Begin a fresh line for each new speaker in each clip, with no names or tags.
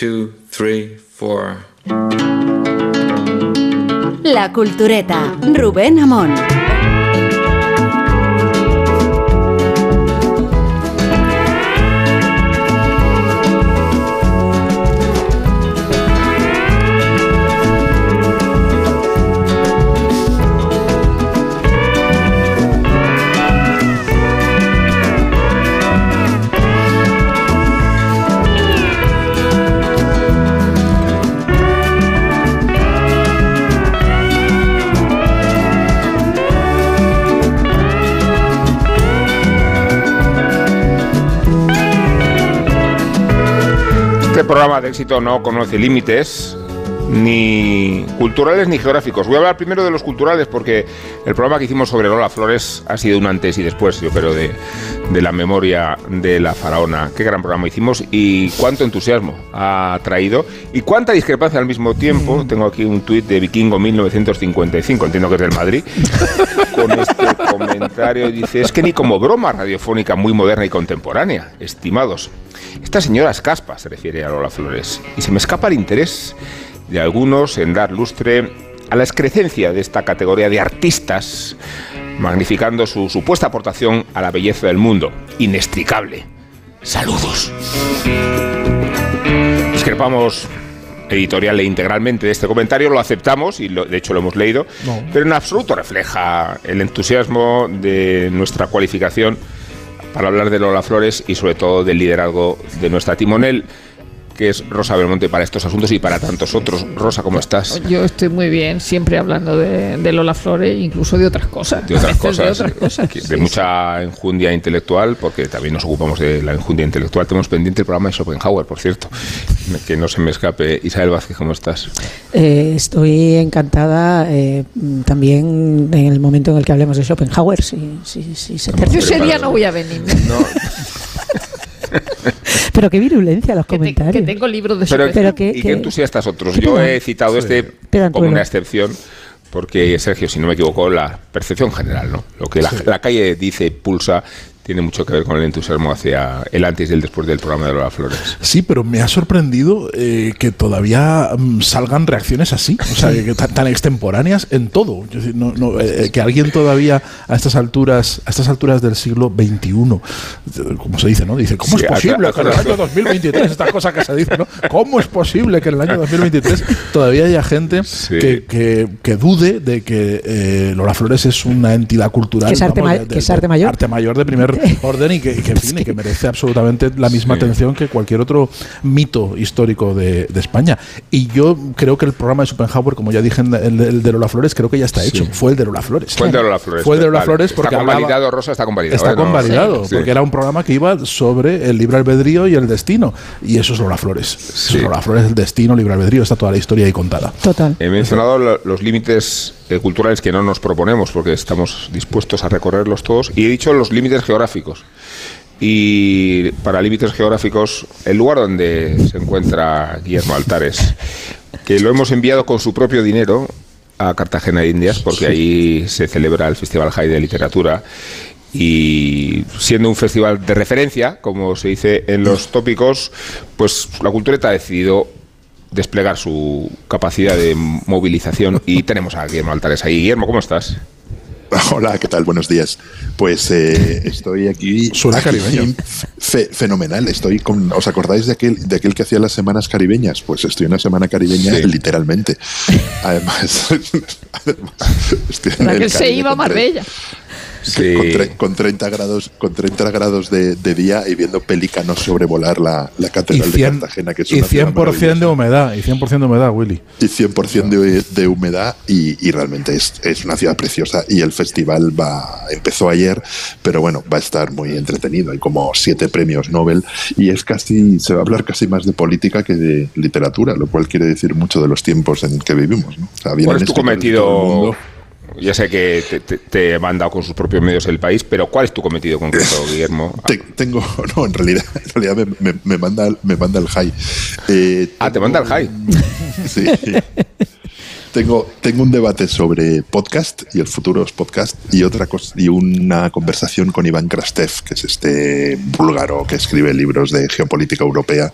two, three, four.
La Cultureta, Rubén Amón.
Programa de éxito no conoce límites ni culturales ni geográficos. Voy a hablar primero de los culturales porque el programa que hicimos sobre Lola Flores ha sido un antes y después, yo creo, de, de la memoria de la faraona. Qué gran programa hicimos y cuánto entusiasmo ha traído y cuánta discrepancia al mismo tiempo. Tengo aquí un tuit de Vikingo 1955, entiendo que es del Madrid, con este comentario. Dice, es que ni como broma radiofónica muy moderna y contemporánea, estimados. Esta señora es caspa, se refiere a Lola Flores, y se me escapa el interés de algunos en dar lustre a la excrecencia de esta categoría de artistas, magnificando su supuesta aportación a la belleza del mundo. Inextricable. Saludos. Discrepamos editorial e integralmente de este comentario, lo aceptamos y lo- de hecho lo hemos leído,
No.
pero en absoluto refleja el entusiasmo de nuestra cualificación para hablar de Lola Flores y sobre todo del liderazgo de nuestra timonel, que es Rosa Belmonte para estos asuntos y para tantos otros. Rosa, ¿cómo estás?
Yo estoy muy bien, siempre hablando de, de Lola Flores, incluso de otras cosas.
De otras cosas,
De otras cosas.
de
sí,
mucha enjundia intelectual, porque también nos ocupamos de la enjundia intelectual. Tenemos pendiente el programa de Schopenhauer, por cierto, que no se me escape. Isabel Vázquez, ¿cómo estás?
Eh, estoy encantada eh, también en el momento en el que hablemos de Schopenhauer, si, si, si se.
Yo ese día no voy a venir.
No,
Pero qué virulencia los
Que, te-
comentarios.
que tengo libros de
pero.
Pero que-
¿y qué entusiastas otros? Yo he citado este
Pedantuelo.
como una excepción, porque Sergio, si no me equivoco, la percepción general, ¿no? Lo que la, la calle dice, pulsa, tiene mucho que ver con el entusiasmo hacia el antes y el después del programa de Lola Flores.
Sí, pero me ha sorprendido eh, que todavía mm, salgan reacciones así, o sea, que, tan, tan extemporáneas en todo. No- no, eh, que alguien todavía a estas alturas, a estas alturas del siglo XXI, eh, como se dice, ¿no? Dice, ¿cómo
Sí,
es posible
acá-
que en el año 2023 estas cosas que se dicen, ¿no? ¿Cómo es posible que en el año 2023 todavía haya gente
Sí.
que, que- que dude de que eh, Lola Flores es una entidad cultural,
Que es arte
vamos,
ma- que es arte mayor.
arte mayor de primer orden y que, y que, en fin, y que merece absolutamente la misma
Sí.
atención que cualquier otro mito histórico de, de España. Y yo creo que el programa de Schopenhauer, como ya dije, en el, el de Lola Flores, creo que ya está hecho. Fue el de Lola Flores.
Fue el de Lola Flores.
Fue el de Lola
Vale,
Flores porque
Está
hablaba-
convalidado, Rosa, está convalidado.
Está
¿eh? No-
convalidado,
Sí.
porque era un programa que iba sobre el libre albedrío y el destino. Y eso es Lola Flores. Eso es Lola Flores, el destino, libre albedrío, está toda la historia ahí contada.
Total.
He mencionado lo- los límites eh, culturales que no nos proponemos porque estamos dispuestos a recorrerlos todos y he dicho los límites geográficos. Y para límites geográficos, el lugar donde se encuentra Guillermo Altares, que lo hemos enviado con su propio dinero a Cartagena de Indias porque ahí se celebra el Festival High de Literatura y siendo un festival de referencia, como se dice en los tópicos, pues la cultureta ha decidido desplegar su capacidad de movilización y tenemos a Guillermo Altares ahí. Guillermo, ¿cómo estás?
Hola, ¿qué tal? Buenos días. Pues eh, estoy aquí.
Suena
aquí,
caribeño.
fe- fenomenal. Estoy con. ¿Os acordáis de aquel, de aquel que hacía las semanas caribeñas? Pues estoy en una semana caribeña,
Sí.
literalmente. Además, además, estoy en
La
el
que se iba a Marbella.
Sí.
Con, con 30 grados, con 30 grados de, de día y viendo pelícanos sobrevolar la, la catedral
100%,
de Cartagena, que es
y
una ciudad
100% de humedad, y 100% de humedad, Willy.
y 100% de, de humedad y, y realmente es, es una ciudad preciosa y el festival va empezó ayer pero bueno va a estar muy entretenido hay como siete premios Nobel y es casi se va a hablar casi más de política que de literatura lo cual quiere decir mucho de los tiempos en que vivimos ¿no? O sea, vienen
¿Cuál es tu cometido?
Mundo.
Ya sé que te, te, te he mandado con sus propios medios el país, pero ¿cuál es tu cometido concreto, Guillermo?
Te- tengo no en realidad en realidad me, me- me manda me manda el high Eh,
Ah, te manda el high.
sí tengo, tengo un debate sobre podcast y el futuro es podcast y otra cosa y una conversación con Iván Krastev, que es este búlgaro que escribe libros de geopolítica europea,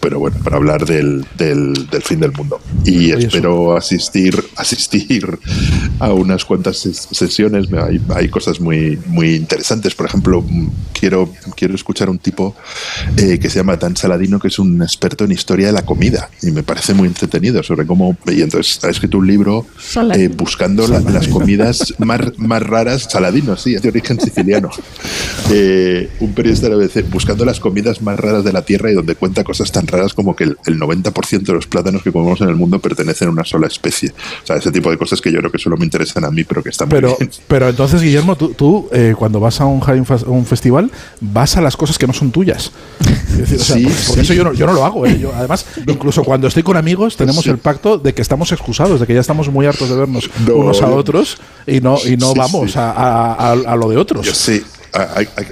pero bueno, para hablar del, del, del fin del mundo. Y
Oye,
espero asistir, asistir a unas cuantas ses- sesiones. Hay, hay cosas muy, muy interesantes. Por ejemplo, quiero, quiero escuchar a un tipo eh, que se llama Dan Saladino, que es un experto en historia de la comida. Y me parece muy entretenido sobre cómo. Y entonces ha escrito un libro eh, buscando la- las comidas más, más raras. Saladino, sí, es de origen siciliano. Eh, un periodista de la BBC buscando las comidas más raras de la Tierra y donde cuenta cosas tan raras como que el, el 90% de los plátanos que comemos en el mundo pertenecen a una sola especie. O sea, ese tipo de cosas que yo creo que solo me interesan a mí, pero que están muy
Pero,
bien.
pero entonces, Guillermo, tú, tú, eh, cuando vas a un, un festival, vas a las cosas que no son tuyas. Es decir, o sea,
Sí,
por, por
sí.
eso yo no, yo no lo hago. eh. Yo, además, incluso cuando estoy con amigos, tenemos
Sí.
el pacto de que estamos excusados, de que ya estamos muy hartos de vernos
No,
unos a otros y no, y no
Sí,
vamos
sí.
A- a- a lo de otros.
Yo sí.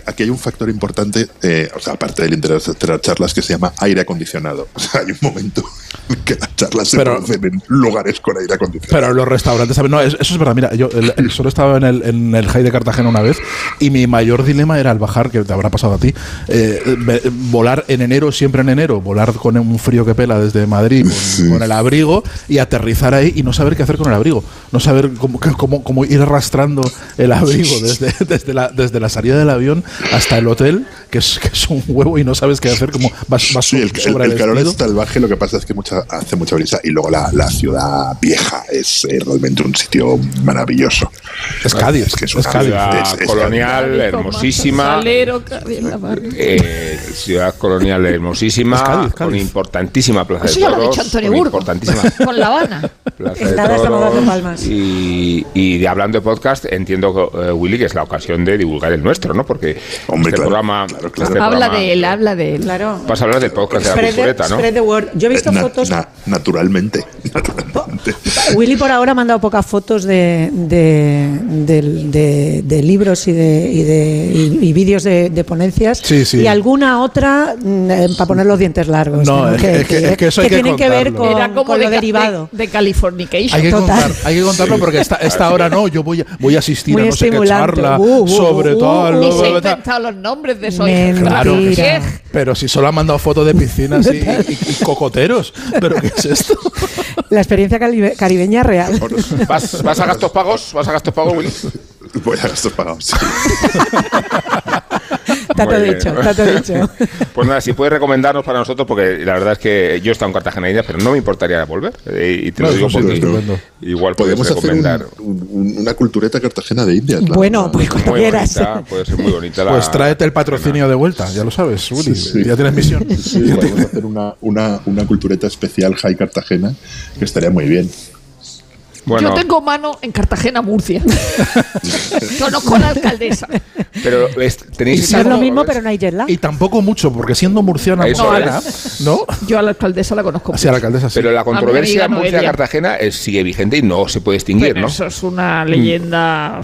Aquí hay un factor importante, eh, o sea, aparte del interés de las charlas, que se llama aire acondicionado. O sea, hay un momento en que las charlas se
Pero-
producen en lugares con aire acondicionado.
Pero los restaurantes. No, es- eso es verdad. Mira, yo el- el- solo estaba en el, en el High de Cartagena una vez y mi mayor dilema era al bajar, que te habrá pasado a ti, eh, volar en enero, siempre en enero, volar con un frío que pela desde Madrid con, con el abrigo y aterrizar ahí y no saber qué hacer con el abrigo. No saber cómo, cómo, cómo ir arrastrando el abrigo desde, desde, la, desde la salida del avión hasta el hotel, que es, que es un huevo y no sabes qué hacer, como vas, vas
Sí, el, el-
sobre
el
el,
calor es salvaje, lo que pasa es que mucha, hace mucha brisa y luego la, la ciudad vieja es eh, realmente un sitio maravilloso.
Es Cádiz,
Es que es
es
una
Cádiz.
Ciudad
Es- es-
colonial, hermosísima.
Salero, Cádiz.
Eh, ciudad colonial hermosísima,
Es Cádiz,
con importantísima plaza
Eso
de
ya lo ha
toros.
dicho Antonio
con
Burgo.
importantísima
Con La Habana.
plaza de toros.
dando palmas.
Y, y de hablando de podcast, entiendo, eh, Willy, que es la ocasión de divulgar el nuestro, ¿no? Porque
Hombre,
este
claro,
programa...
claro, claro.
este
habla
programa-
de él, habla de él.
Claro.
Vas a hablar del podcast de la
Spread the,
cultureta, ¿no?
spread the word. Yo he visto
Eh, na-
fotos.
na- naturalmente. naturalmente.
Willy por ahora ha mandado pocas fotos de, de, del- de- de libros y de, y de y, y vídeos de, de ponencias
Sí, sí.
y alguna otra para poner los dientes largos.
No, es que- que- es que eso hay que
tienen que ver con,
Era como
con
de,
lo derivado.
de, de Californication.
Hay que,
Total.
contar, hay que contarlo porque esta, esta hora no, yo voy a, voy a asistir
Muy
a no sé qué charla
Uh, uh,
sobre
uh,
tal.
Uh,
Ni
bla,
se ha inventado los nombres de su
Mentira.
Claro,
Mira.
pero si solo han mandado fotos de piscinas y, y- y cocoteros. ¿Pero qué es esto?
La experiencia caribe- caribeña real.
¿Vas, vas a gastos pagos? ¿Vas a gastos pagos, Willy?
Voy a gastos pagados. sí.
Está todo
Muy bien.
dicho, está todo dicho.
Pues nada, si puedes recomendarnos para nosotros, porque la verdad es que yo he estado en Cartagena India, pero no me importaría volver. Eh, y te
No,
lo digo porque
estupendo.
igual
Podemos hacer un-
recomendar.
un- un- una cultureta cartagena de Indias.
Bueno, pues cuando
Muy
quieras.
bonita, puede ser muy bonita la.
Pues tráete el patrocinio de vuelta, ya lo sabes, Willy.
Sí, sí.
Ya tienes misión.
Sí, podemos hacer una, una, una cultureta especial High Cartagena, que estaría muy bien.
Bueno,
Yo tengo mano en Cartagena, Murcia. Conozco a la alcaldesa.
pero es- tenéis
es lo mismo, pero no hay jet lag.
Y tampoco mucho, porque siendo murciana,
Eso
murciana. ¿no?
Yo a la alcaldesa la conozco.
Así a la alcaldesa sí.
Pero la controversia. Murcia-Cartagena sigue vigente y no se puede extinguir,
Pero
¿no?
Eso es una leyenda.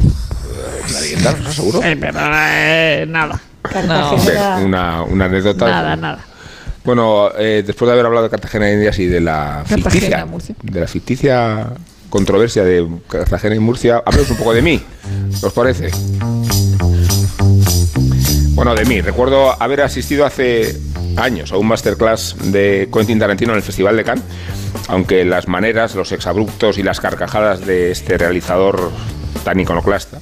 La leyenda, ¿no? seguro.
Eh, pero eh, nada.
Cartagena.
Una, una anécdota.
Nada, nada.
Bueno, eh, después de haber hablado de Cartagena e Indias y de la
Cartagena,
ficticia,
Murcia.
de la ficticia controversia de Cartagena y Murcia, hablemos un poco de mí. ¿Os parece? Bueno, de mí. Recuerdo haber asistido hace años a un masterclass de Quentin Tarantino en el Festival de Cannes, aunque las maneras, los exabruptos y las carcajadas de este realizador tan iconoclasta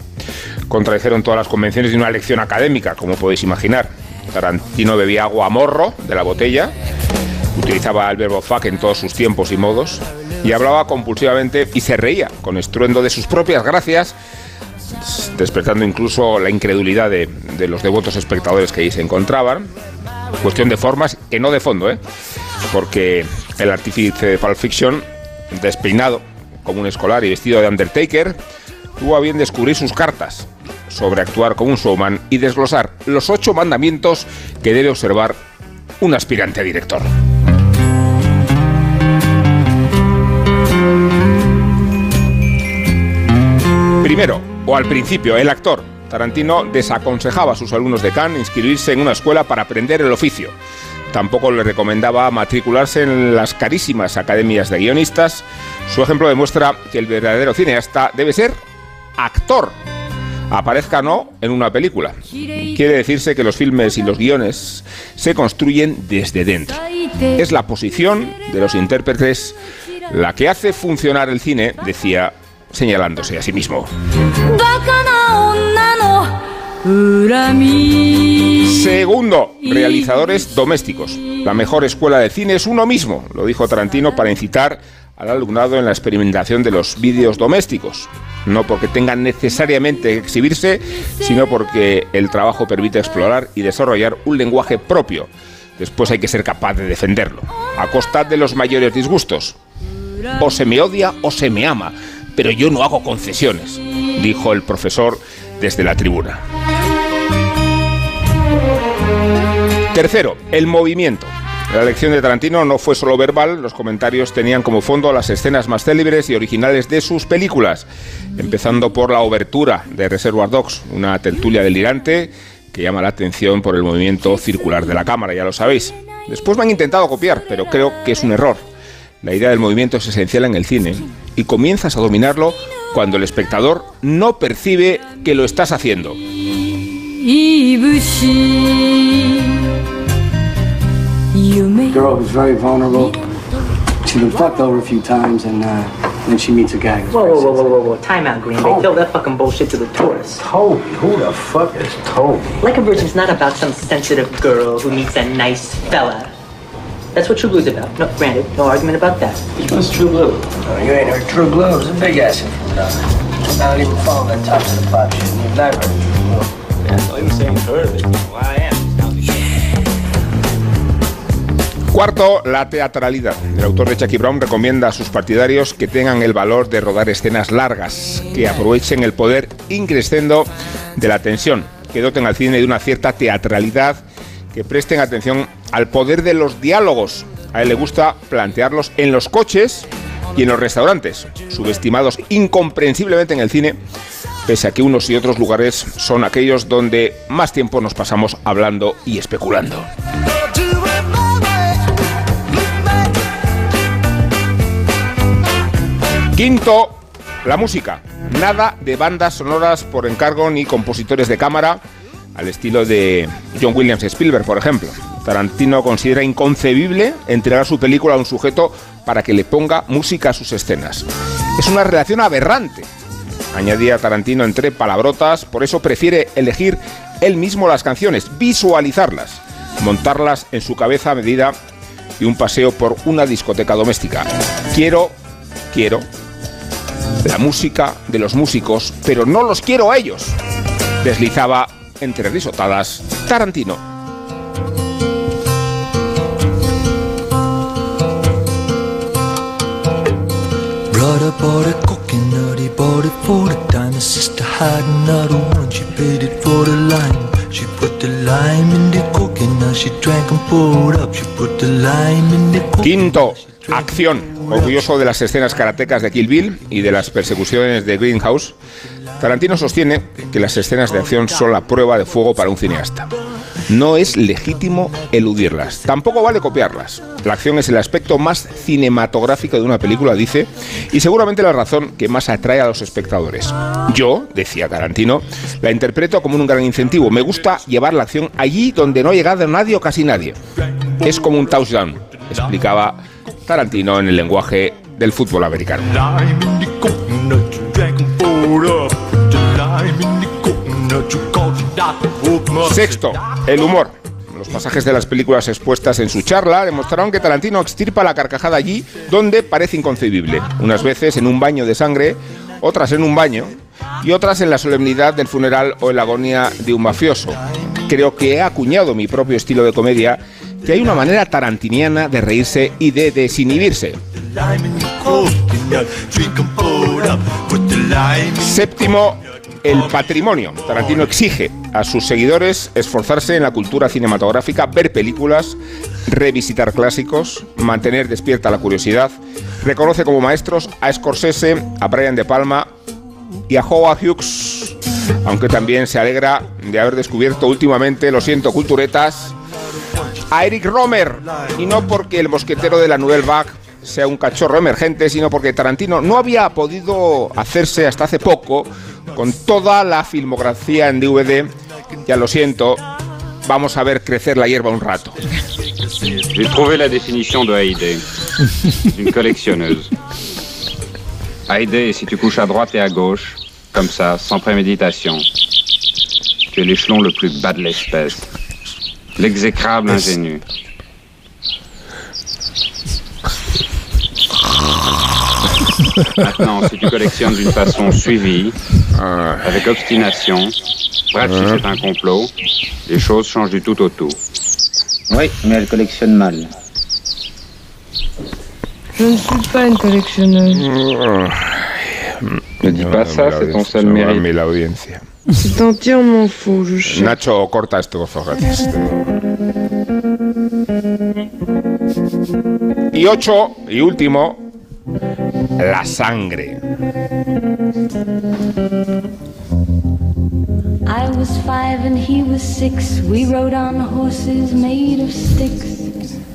contradijeron todas las convenciones de una lección académica, como podéis imaginar. Tarantino bebía agua a morro de la botella, utilizaba el verbo fuck en todos sus tiempos y modos, y hablaba compulsivamente y se reía con estruendo de sus propias gracias, despertando incluso la incredulidad de, los devotos espectadores que ahí se encontraban. Cuestión de formas, que no de fondo, ¿eh? Porque el artífice de Pulp Fiction, despeinado como un escolar y vestido de Undertaker, tuvo a bien descubrir sus cartas sobre actuar como un showman y desglosar los ocho mandamientos que debe observar un aspirante a director. Primero, o al principio, el actor. Tarantino desaconsejaba a sus alumnos de Cannes inscribirse en una escuela para aprender el oficio. tampoco le recomendaba matricularse en las carísimas academias de guionistas. Su ejemplo demuestra que el verdadero cineasta debe ser actor, aparezca no en una película. Quiere decirse que los filmes y los guiones se construyen desde dentro. Es la posición de los intérpretes la que hace funcionar el cine, decía señalándose a sí mismo. Segundo, realizadores domésticos. La mejor escuela de cine es uno mismo, lo dijo Tarantino para incitar al alumnado en la experimentación de los vídeos domésticos. No porque tengan necesariamente que exhibirse, sino porque el trabajo permite explorar y desarrollar un lenguaje propio. Después hay que ser capaz de defenderlo, a costa de los mayores disgustos. O se me odia o se me ama, pero yo no hago concesiones, dijo el profesor desde la tribuna. Tercero, el movimiento. La lección de Tarantino no fue solo verbal, los comentarios tenían como fondo las escenas más célebres y originales de sus películas, empezando por la obertura de Reservoir Dogs, una tertulia delirante que llama la atención por el movimiento circular de la cámara, ya lo sabéis. Después me han intentado copiar, pero creo que es un error. La idea del movimiento es esencial en el cine y comienzas a dominarlo cuando el espectador no percibe que lo estás haciendo.
uh, then she meets a guy who's
Whoa, whoa, whoa, whoa, whoa, whoa. Time out, Green. They tell that fucking bullshit to the tourists.
Toby. Who the fuck is Toby?
Like a Virgin's not about some sensitive girl who meets a nice fella. That's what True Blue's about. No, granted, no argument about that.
What's True Blue? Oh, you ain't heard True Blue. It's a big ass influence. I don't even follow that top of the pop shit. You've never heard True Blue. Yeah, so even saying heard of it. Well, I am.
Cuarto, la teatralidad. El autor de Jackie Brown recomienda a sus partidarios que tengan el valor de rodar escenas largas, que aprovechen el poder increscendo de la tensión, que doten al cine de una cierta teatralidad, que presten atención al poder de los diálogos. A él le gusta plantearlos en los coches y en los restaurantes, subestimados incomprensiblemente en el cine, pese a que unos y otros lugares son aquellos donde más tiempo nos pasamos hablando y especulando. Quinto, la música. Nada de bandas sonoras por encargo ni compositores de cámara, al estilo de John Williams Spielberg, por ejemplo. Tarantino considera inconcebible entregar su película a un sujeto para que le ponga música a sus escenas. Es una relación aberrante, añadía Tarantino entre palabrotas, por eso prefiere elegir él mismo las canciones, visualizarlas, montarlas en su cabeza a medida de un paseo por una discoteca doméstica. Quiero, quiero la música de los músicos, pero no los quiero a ellos. Deslizaba entre risotadas Tarantino.
Brother bought a coconut, he bought it for the time. His sister had another one, she paid it for the lime. She put the lime in the coconut, she drank and poured up. She put the lime in the coconut.
Quinto, acción. Orgulloso de las escenas karatecas de Kill Bill y de las persecuciones de Greenhouse, Tarantino sostiene que las escenas de acción son la prueba de fuego para un cineasta. No es legítimo eludirlas, tampoco vale copiarlas. La acción es el aspecto más cinematográfico de una película, dice, y seguramente la razón que más atrae a los espectadores. Yo, decía Tarantino, la interpreto como un gran incentivo. Me gusta llevar la acción allí donde no ha llegado nadie o casi nadie. Es como un touchdown, explicaba Tarantino en el lenguaje del fútbol americano. Sexto, el humor. Los pasajes de las películas expuestas en su charla demostraron que Tarantino extirpa la carcajada allí donde parece inconcebible. Unas veces en un baño de sangre, otras en un baño y otras en la solemnidad del funeral o en la agonía de un mafioso. Creo que he acuñado mi propio estilo de comedia que hay una manera tarantiniana de reírse y de desinhibirse. Séptimo, el patrimonio. Tarantino exige a sus seguidores esforzarse en la cultura cinematográfica, ver películas, revisitar clásicos, mantener despierta la curiosidad. Reconoce como maestros a Scorsese, a Brian De Palma y a Howard Hughes, aunque también se alegra de haber descubierto últimamente, lo siento, culturetas, a Eric Romer. Y no porque el mosquetero de la Nouvelle Vague sea un cachorro emergente, sino porque Tarantino no había podido hacerse hasta hace poco con toda la filmografía en DVD. Ya lo siento, vamos a ver crecer la hierba un rato.
J'ai trouvé la définition de Haïdé. Une collectionneuse. Haïdé, si tu couches à droite et à gauche, comme ça, sans préméditation, tu es l'échelon le plus bas de l'espèce. L'exécrable ingénu. Maintenant, si tu collectionnes d'une façon suivie, avec obstination, bref, si c'est un complot, les choses changent du tout au tout.
Oui, mais elle collectionne mal.
Je ne suis pas une collectionneuse.
Ne dis pas ça, c'est ton seul mérite.
Entièrement faux, je sais.
Nacho, corta esto, gracias. Y ocho, y último, la sangre.
I was five and he was six. We rode on horses made of sticks.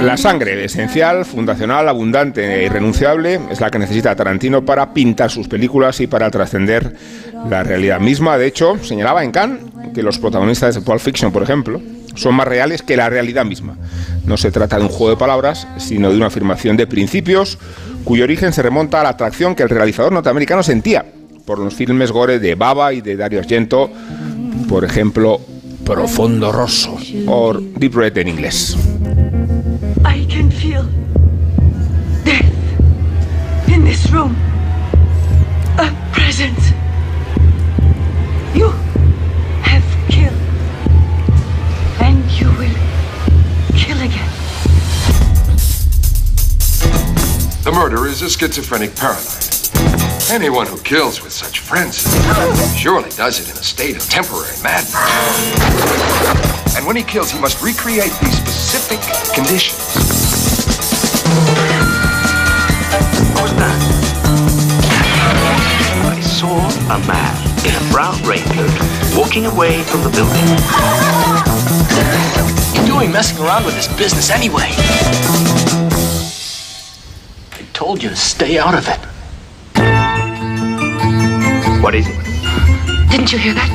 La sangre, esencial, fundacional, abundante e irrenunciable, es la que necesita Tarantino para pintar sus películas y para trascender la realidad misma. De hecho, señalaba en Cannes que los protagonistas de Pulp Fiction, por ejemplo, son más reales que la realidad misma. No se trata de un juego de palabras, sino de una afirmación de principios cuyo origen se remonta a la atracción que el realizador norteamericano sentía por los filmes gore de Baba y de Dario Argento, por ejemplo, Profondo Rosso o Deep Red en inglés.
I can feel death in this room. A presence. You have killed. And you will kill again.
The murderer is a schizophrenic paranoid. Anyone who kills with such frenzy surely does it in a state of temporary madness. And when he kills, he must recreate these specific conditions.
What was that? I saw a man in a brown raincoat walking away from the building.
What are you doing messing around with this business anyway? I told you to stay out of it.
What is it?
Didn't you hear that?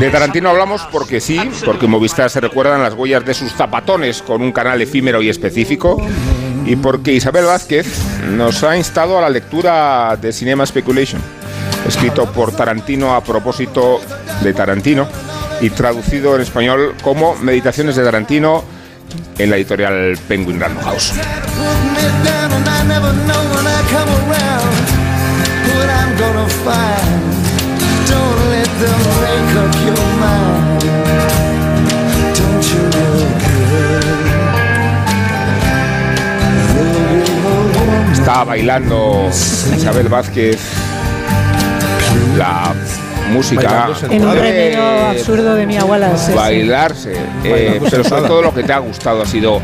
De Tarantino hablamos porque sí, porque en Movistar se recuerdan las huellas de sus zapatones con un canal efímero y específico, y porque Isabel Vázquez nos ha instado a la lectura de Cinema Speculation, escrito por Tarantino a propósito de Tarantino y traducido en español como Meditaciones de Tarantino en la editorial Penguin Random House. Está bailando Isabel Vázquez la música.
En un remedio absurdo de mi abuela. sí, sí.
bailarse. Eh,
Bailando
pero sobre todo lo que te ha gustado ha sido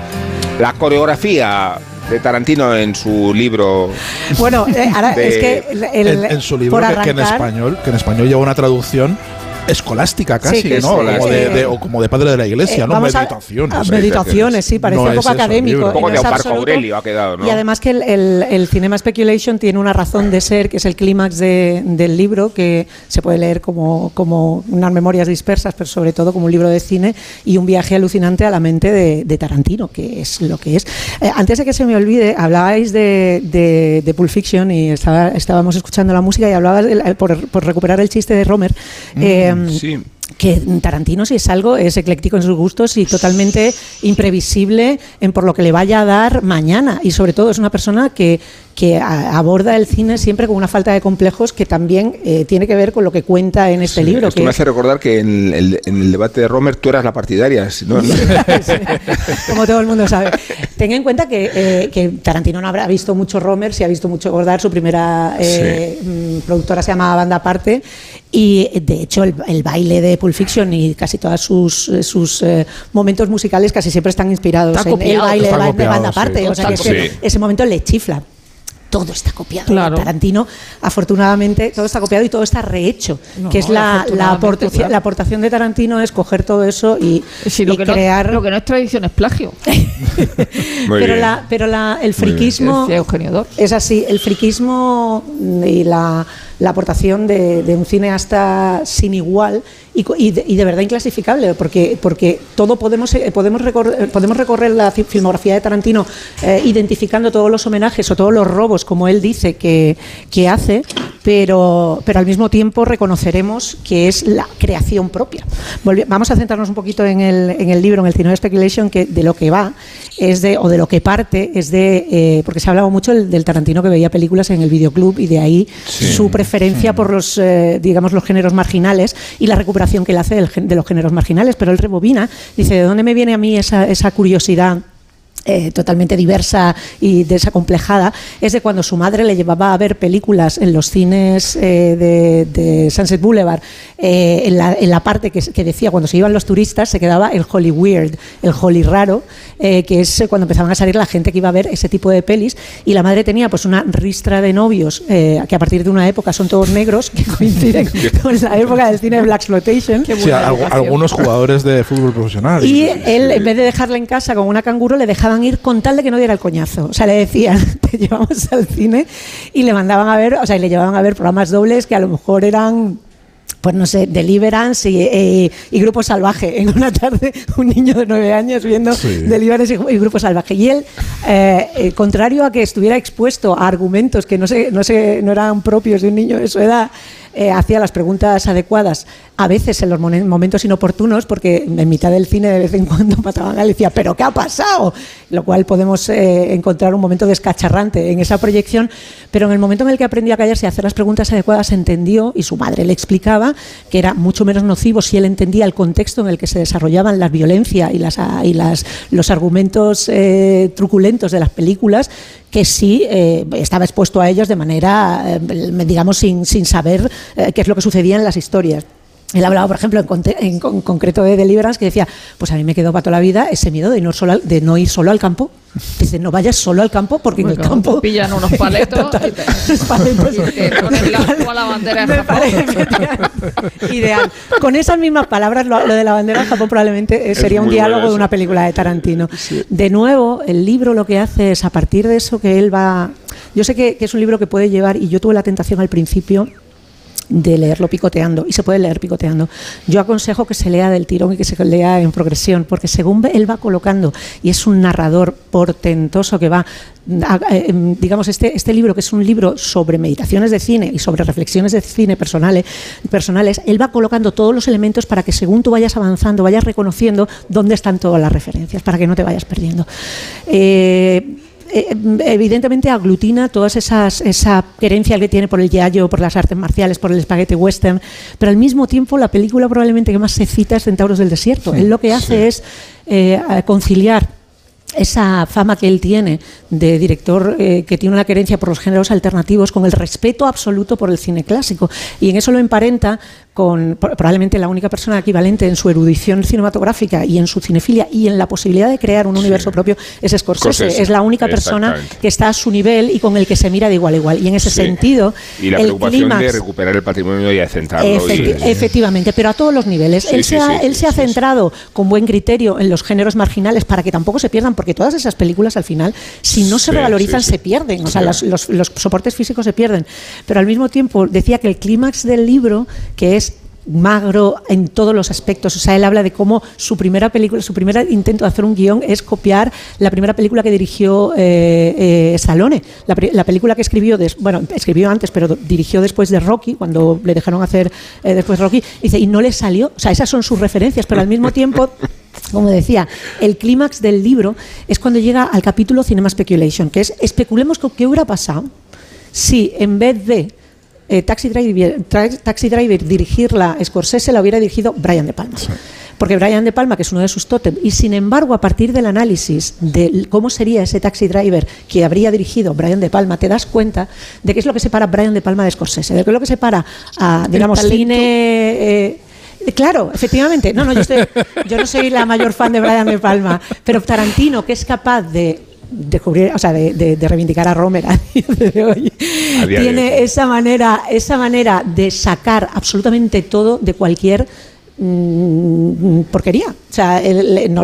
la coreografía de Tarantino en su libro.
Bueno, eh, ahora
de-
es que el- el-
en, en su libro que, que en español que en español lleva una traducción escolástica casi, ¿no? Como de,
eh,
de- o como de padre de la iglesia,
Eh,
¿no?
a-
Meditaciones.
a meditaciones, sí, parece
No
un poco académico.
Un poco
no
de
es
Marco
absoluto.
Aurelio ha quedado, ¿no?
Y además que el, el- el Cinema Speculation tiene una razón de ser, que es el clímax de- del libro, que se puede leer como, como unas memorias dispersas, pero sobre todo como un libro de cine y un viaje alucinante a la mente de, de Tarantino, que es lo que es. Eh, antes de que se me olvide, hablabais de, de, de Pulp Fiction y estaba- estabamos escuchando la música y hablabas, del- por, por recuperar el chiste de Romer.
Mm,
eh,
sí.
que Tarantino si es algo es ecléctico en sus gustos y totalmente imprevisible en por lo que le vaya a dar mañana y sobre todo es una persona que, que aborda el cine siempre con una falta de complejos que también eh, tiene que ver con lo que cuenta en este libro
Esto
que
me hace recordar que en el, en el debate de Romer tú eras la partidaria.
como todo el mundo sabe. Ten en cuenta que, eh, que Tarantino no habrá visto mucho Romer, si ha visto mucho Godard, su primera eh, mm, productora se llamaba Banda Aparte, y eh, de hecho el, el baile de Pulp Fiction y casi todos sus, sus eh, momentos musicales casi siempre están inspirados
Está
en el baile de, Banda
sí.
Aparte. O sea, que ese momento le chifla. Todo está copiado.
Claro.
Tarantino, afortunadamente, todo está copiado y todo está rehecho.
No,
que es la, aportación,
claro.
la aportación de Tarantino es coger todo eso y,
Sí, lo
y
que no-
crear
lo que no es tradición es plagio.
Pero
bien.
la, pero la, el friquismo es así, el friquismo y la, la aportación de, de un cineasta sin igual y, y de, y de verdad inclasificable, porque, porque todo podemos, eh, podemos, recorrer, podemos recorrer la fi- filmografía de Tarantino eh, identificando todos los homenajes o todos los robos, como él dice que, que hace, pero, pero al mismo tiempo reconoceremos que es la creación propia. Vamos a centrarnos un poquito en el, en el libro, en el Cinema Speculation, que de lo que va es de, o de lo que parte es de, eh, porque se ha hablado mucho del, del Tarantino que veía películas en el videoclub y de ahí
Sí.
su preferencia por los, eh, digamos, los géneros marginales y la recuperación que él hace de los géneros marginales. Pero él rebobina, dice, ¿de dónde me viene a mí esa, esa curiosidad? Eh, totalmente diversa y desacomplejada, es de cuando su madre le llevaba a ver películas en los cines eh, de, de Sunset Boulevard, eh, en, la, en la parte que, que decía cuando se iban los turistas se quedaba el Holly Weird, el Holly raro, eh, que es eh, cuando empezaban a salir la gente que iba a ver ese tipo de pelis y la madre tenía pues una ristra de novios eh, que a partir de una época son todos negros que coinciden con la época del cine de Black Exploitation.
Sí, algu- algunos jugadores de fútbol profesional.
Y él, en vez de dejarla en casa con una canguro, le dejaban ir con tal de que no diera el coñazo. O sea, le decían, te llevamos al cine y le mandaban a ver, o sea, y le llevaban a ver programas dobles que a lo mejor eran pues no sé, Deliverance y, eh, y Grupo Salvaje. En una tarde, un niño de nueve años viendo
Sí.
Deliverance y, y Grupo Salvaje. Y él, eh, eh, contrario a que estuviera expuesto a argumentos que no, se, no, se, no eran propios de un niño de su edad, hacía las preguntas adecuadas, a veces en los momen- momentos inoportunos, porque en mitad del cine de vez en cuando mataban a decía, ¿pero qué ha pasado? Lo cual podemos eh, encontrar un momento descacharrante en esa proyección, pero en el momento en el que aprendió a callarse y a hacer las preguntas adecuadas, entendió y su madre le explicaba que era mucho menos nocivo si él entendía el contexto en el que se desarrollaban la violencia y, las, y las, los argumentos eh, truculentos de las películas que sí eh, estaba expuesto a ellos de manera, digamos, sin, sin saber qué es lo que sucedía en las historias. Él hablaba, por ejemplo, en, conte- en con- concreto de Deliverance, que decía, pues a mí me quedó para toda la vida ese miedo de no, solo al- de no ir solo al campo. Dice, no vayas solo al campo porque en el campo...
te pillan unos paletos y te, y te ponen la, bandera de Japón.
Ideal. Con esas mismas palabras, lo, lo de la bandera de Japón probablemente eh, sería un diálogo de una película de Tarantino. De nuevo, el libro lo que hace es, a partir de eso que él va... Yo sé que, que es un libro que puede llevar, y yo tuve la tentación al principio de leerlo picoteando y se puede leer picoteando. Yo aconsejo que se lea del tirón y que se lea en progresión, porque según él va colocando y es un narrador portentoso que va, eh, em, digamos, este, este libro que es un libro sobre meditaciones de cine y sobre reflexiones de cine personales, personales, él va colocando todos los elementos para que según tú vayas avanzando, vayas reconociendo dónde están todas las referencias, para que no te vayas perdiendo. Eh, evidentemente aglutina todas esas esa querencia que tiene por el yayo, por las artes marciales, por el espaguete western, pero al mismo tiempo la película probablemente que más se cita es Centauros del Desierto. Él lo que hace es eh, conciliar esa fama que él tiene de director eh, que tiene una querencia por los géneros alternativos con el respeto absoluto por el cine clásico y en eso lo emparenta con pro- probablemente la única persona equivalente en su erudición cinematográfica y en su cinefilia y en la posibilidad de crear un universo propio es Scorsese.
Scorsese,
es la única persona que está a su nivel y con el que se mira de igual a igual y en ese
Sí.
sentido
Y la
el
preocupación de recuperar el patrimonio y acentarlo.
Efecti-
y-
efectivamente, pero a todos los niveles.
Sí,
él se ha, él se ha centrado con buen criterio en los géneros marginales para que tampoco se pierdan, porque todas esas películas al final, si no se revalorizan, se pierden. O sea, los, los- los soportes físicos se pierden. Pero al mismo tiempo decía que el clímax del libro, que es magro en todos los aspectos. O sea, él habla de cómo su primera película, su primer intento de hacer un guion es copiar la primera película que dirigió eh, eh, la, película que escribió, bueno, escribió antes, pero dirigió después de Rocky, cuando le dejaron hacer eh, después Rocky, dice, y no le salió. O sea, esas son sus referencias, pero al mismo tiempo como decía, el clímax del libro es cuando llega al capítulo Cinema Speculation, que es especulemos con qué hubiera pasado si en vez de eh, Taxi, Driver, Tra- Taxi Driver dirigirla Scorsese, la hubiera dirigido Brian De Palma. Porque Brian De Palma, que es uno de sus tótem, y sin embargo, a partir del análisis de cómo sería ese Taxi Driver que habría dirigido Brian De Palma, te das cuenta de qué es lo que separa a Brian De Palma de Scorsese, de qué es lo que separa a, digamos, cine. eh, Claro, efectivamente. No, no, yo, estoy- yo no soy la mayor fan de Brian De Palma, pero Tarantino, que es capaz de descubrir, o sea, de, de- de reivindicar a Romer a día de hoy,
A día de
tiene
hoy.
esa manera, esa manera de sacar absolutamente todo de cualquier mm, porquería. O sea, el- el- no-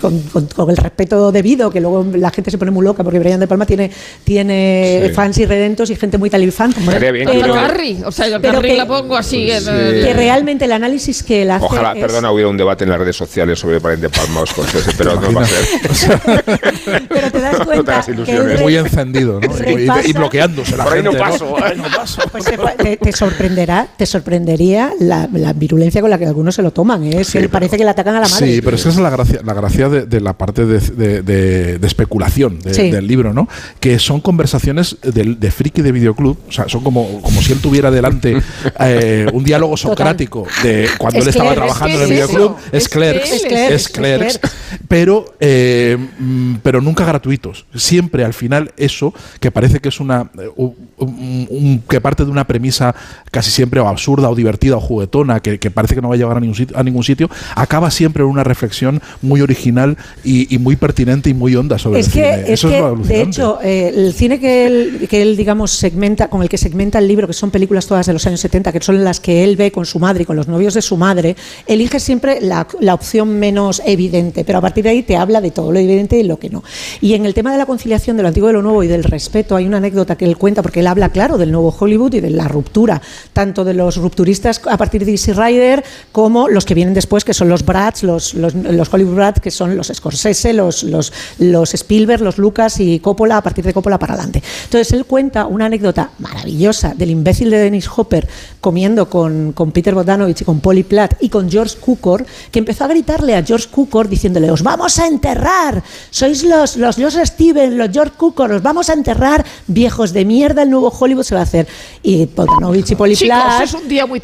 con, con- con el respeto debido, que luego la gente se pone muy loca, porque Brian De Palma tiene, tiene
Sí.
fans y redentos y gente muy talibán.
Estaría bien que
Pero Carrie, o sea, yo
pero que-
la pongo así. en-
Sí.
que realmente el análisis que él hace
Ojalá,
es-
perdona, hubiera un debate en las redes sociales sobre Brian De Palma o Scorsese, pero no va a ser.
pero te das
No te
cuenta que
Muy encendido, ¿no? Y, y- y
repasa-
bloqueándose la
Por ahí no
gente,
paso.
Por ahí no paso.
Pues te, te- sorprenderá, te sorprendería la, la virulencia con la que algunos se lo toman. ¿eh? Es que parece que le atacan a la madre.
Sí, pero es que esa es la gracia, la gracia de, de la parte de, de- de- de especulación
Sí.
del libro, ¿no? Que son conversaciones de, de friki de videoclub, o sea, son como, como si él tuviera delante eh, un diálogo socrático de cuando
Es
él estaba trabajando
es
en el videoclub. Es
es
Clerks,
es Clerks,
pero, eh, mm, pero nunca gratuitos. Siempre al final eso, que parece que es una eh, un- un- un- que parte de una premisa casi siempre o absurda o divertida o juguetona, que, que parece que no va a llegar a ningún sitio, a ningún sitio acaba siempre en una reflexión muy original y, y muy pertinente y muy honda sobre
Es
el
que,
cine.
es
eso
que,
es lo
de hecho, eh, el cine que él, que él, digamos, segmenta, con el que segmenta el libro, que son películas todas de los años 70, que son las que él ve con su madre y con los novios de su madre, elige siempre la, la opción menos evidente, pero a partir de ahí te habla de todo lo evidente y lo que no. Y en el tema de la conciliación de lo antiguo y lo nuevo y del respeto, hay una anécdota que él cuenta, porque él habla, claro, del nuevo Hollywood y de la ruptura, tanto de los rupturistas a partir de Easy Rider como los que vienen después, que son los Brats, los, los, los Hollywood Brats, que son los Scorsese, los, los, los Spielberg, los Lucas y Coppola, a partir de Coppola para adelante. Entonces él cuenta una anécdota maravillosa del imbécil de Dennis Hopper comiendo con, con Peter Bogdanovich y con Polly Platt y con George Cukor, que empezó a gritarle a George Cukor diciéndole, os vamos a enterrar, sois los, los Josh Stevens, los George Cukor, os vamos a enterrar, viejos de mierda, el nuevo Hollywood se va a hacer. Y Bogdanovich y Polly Platt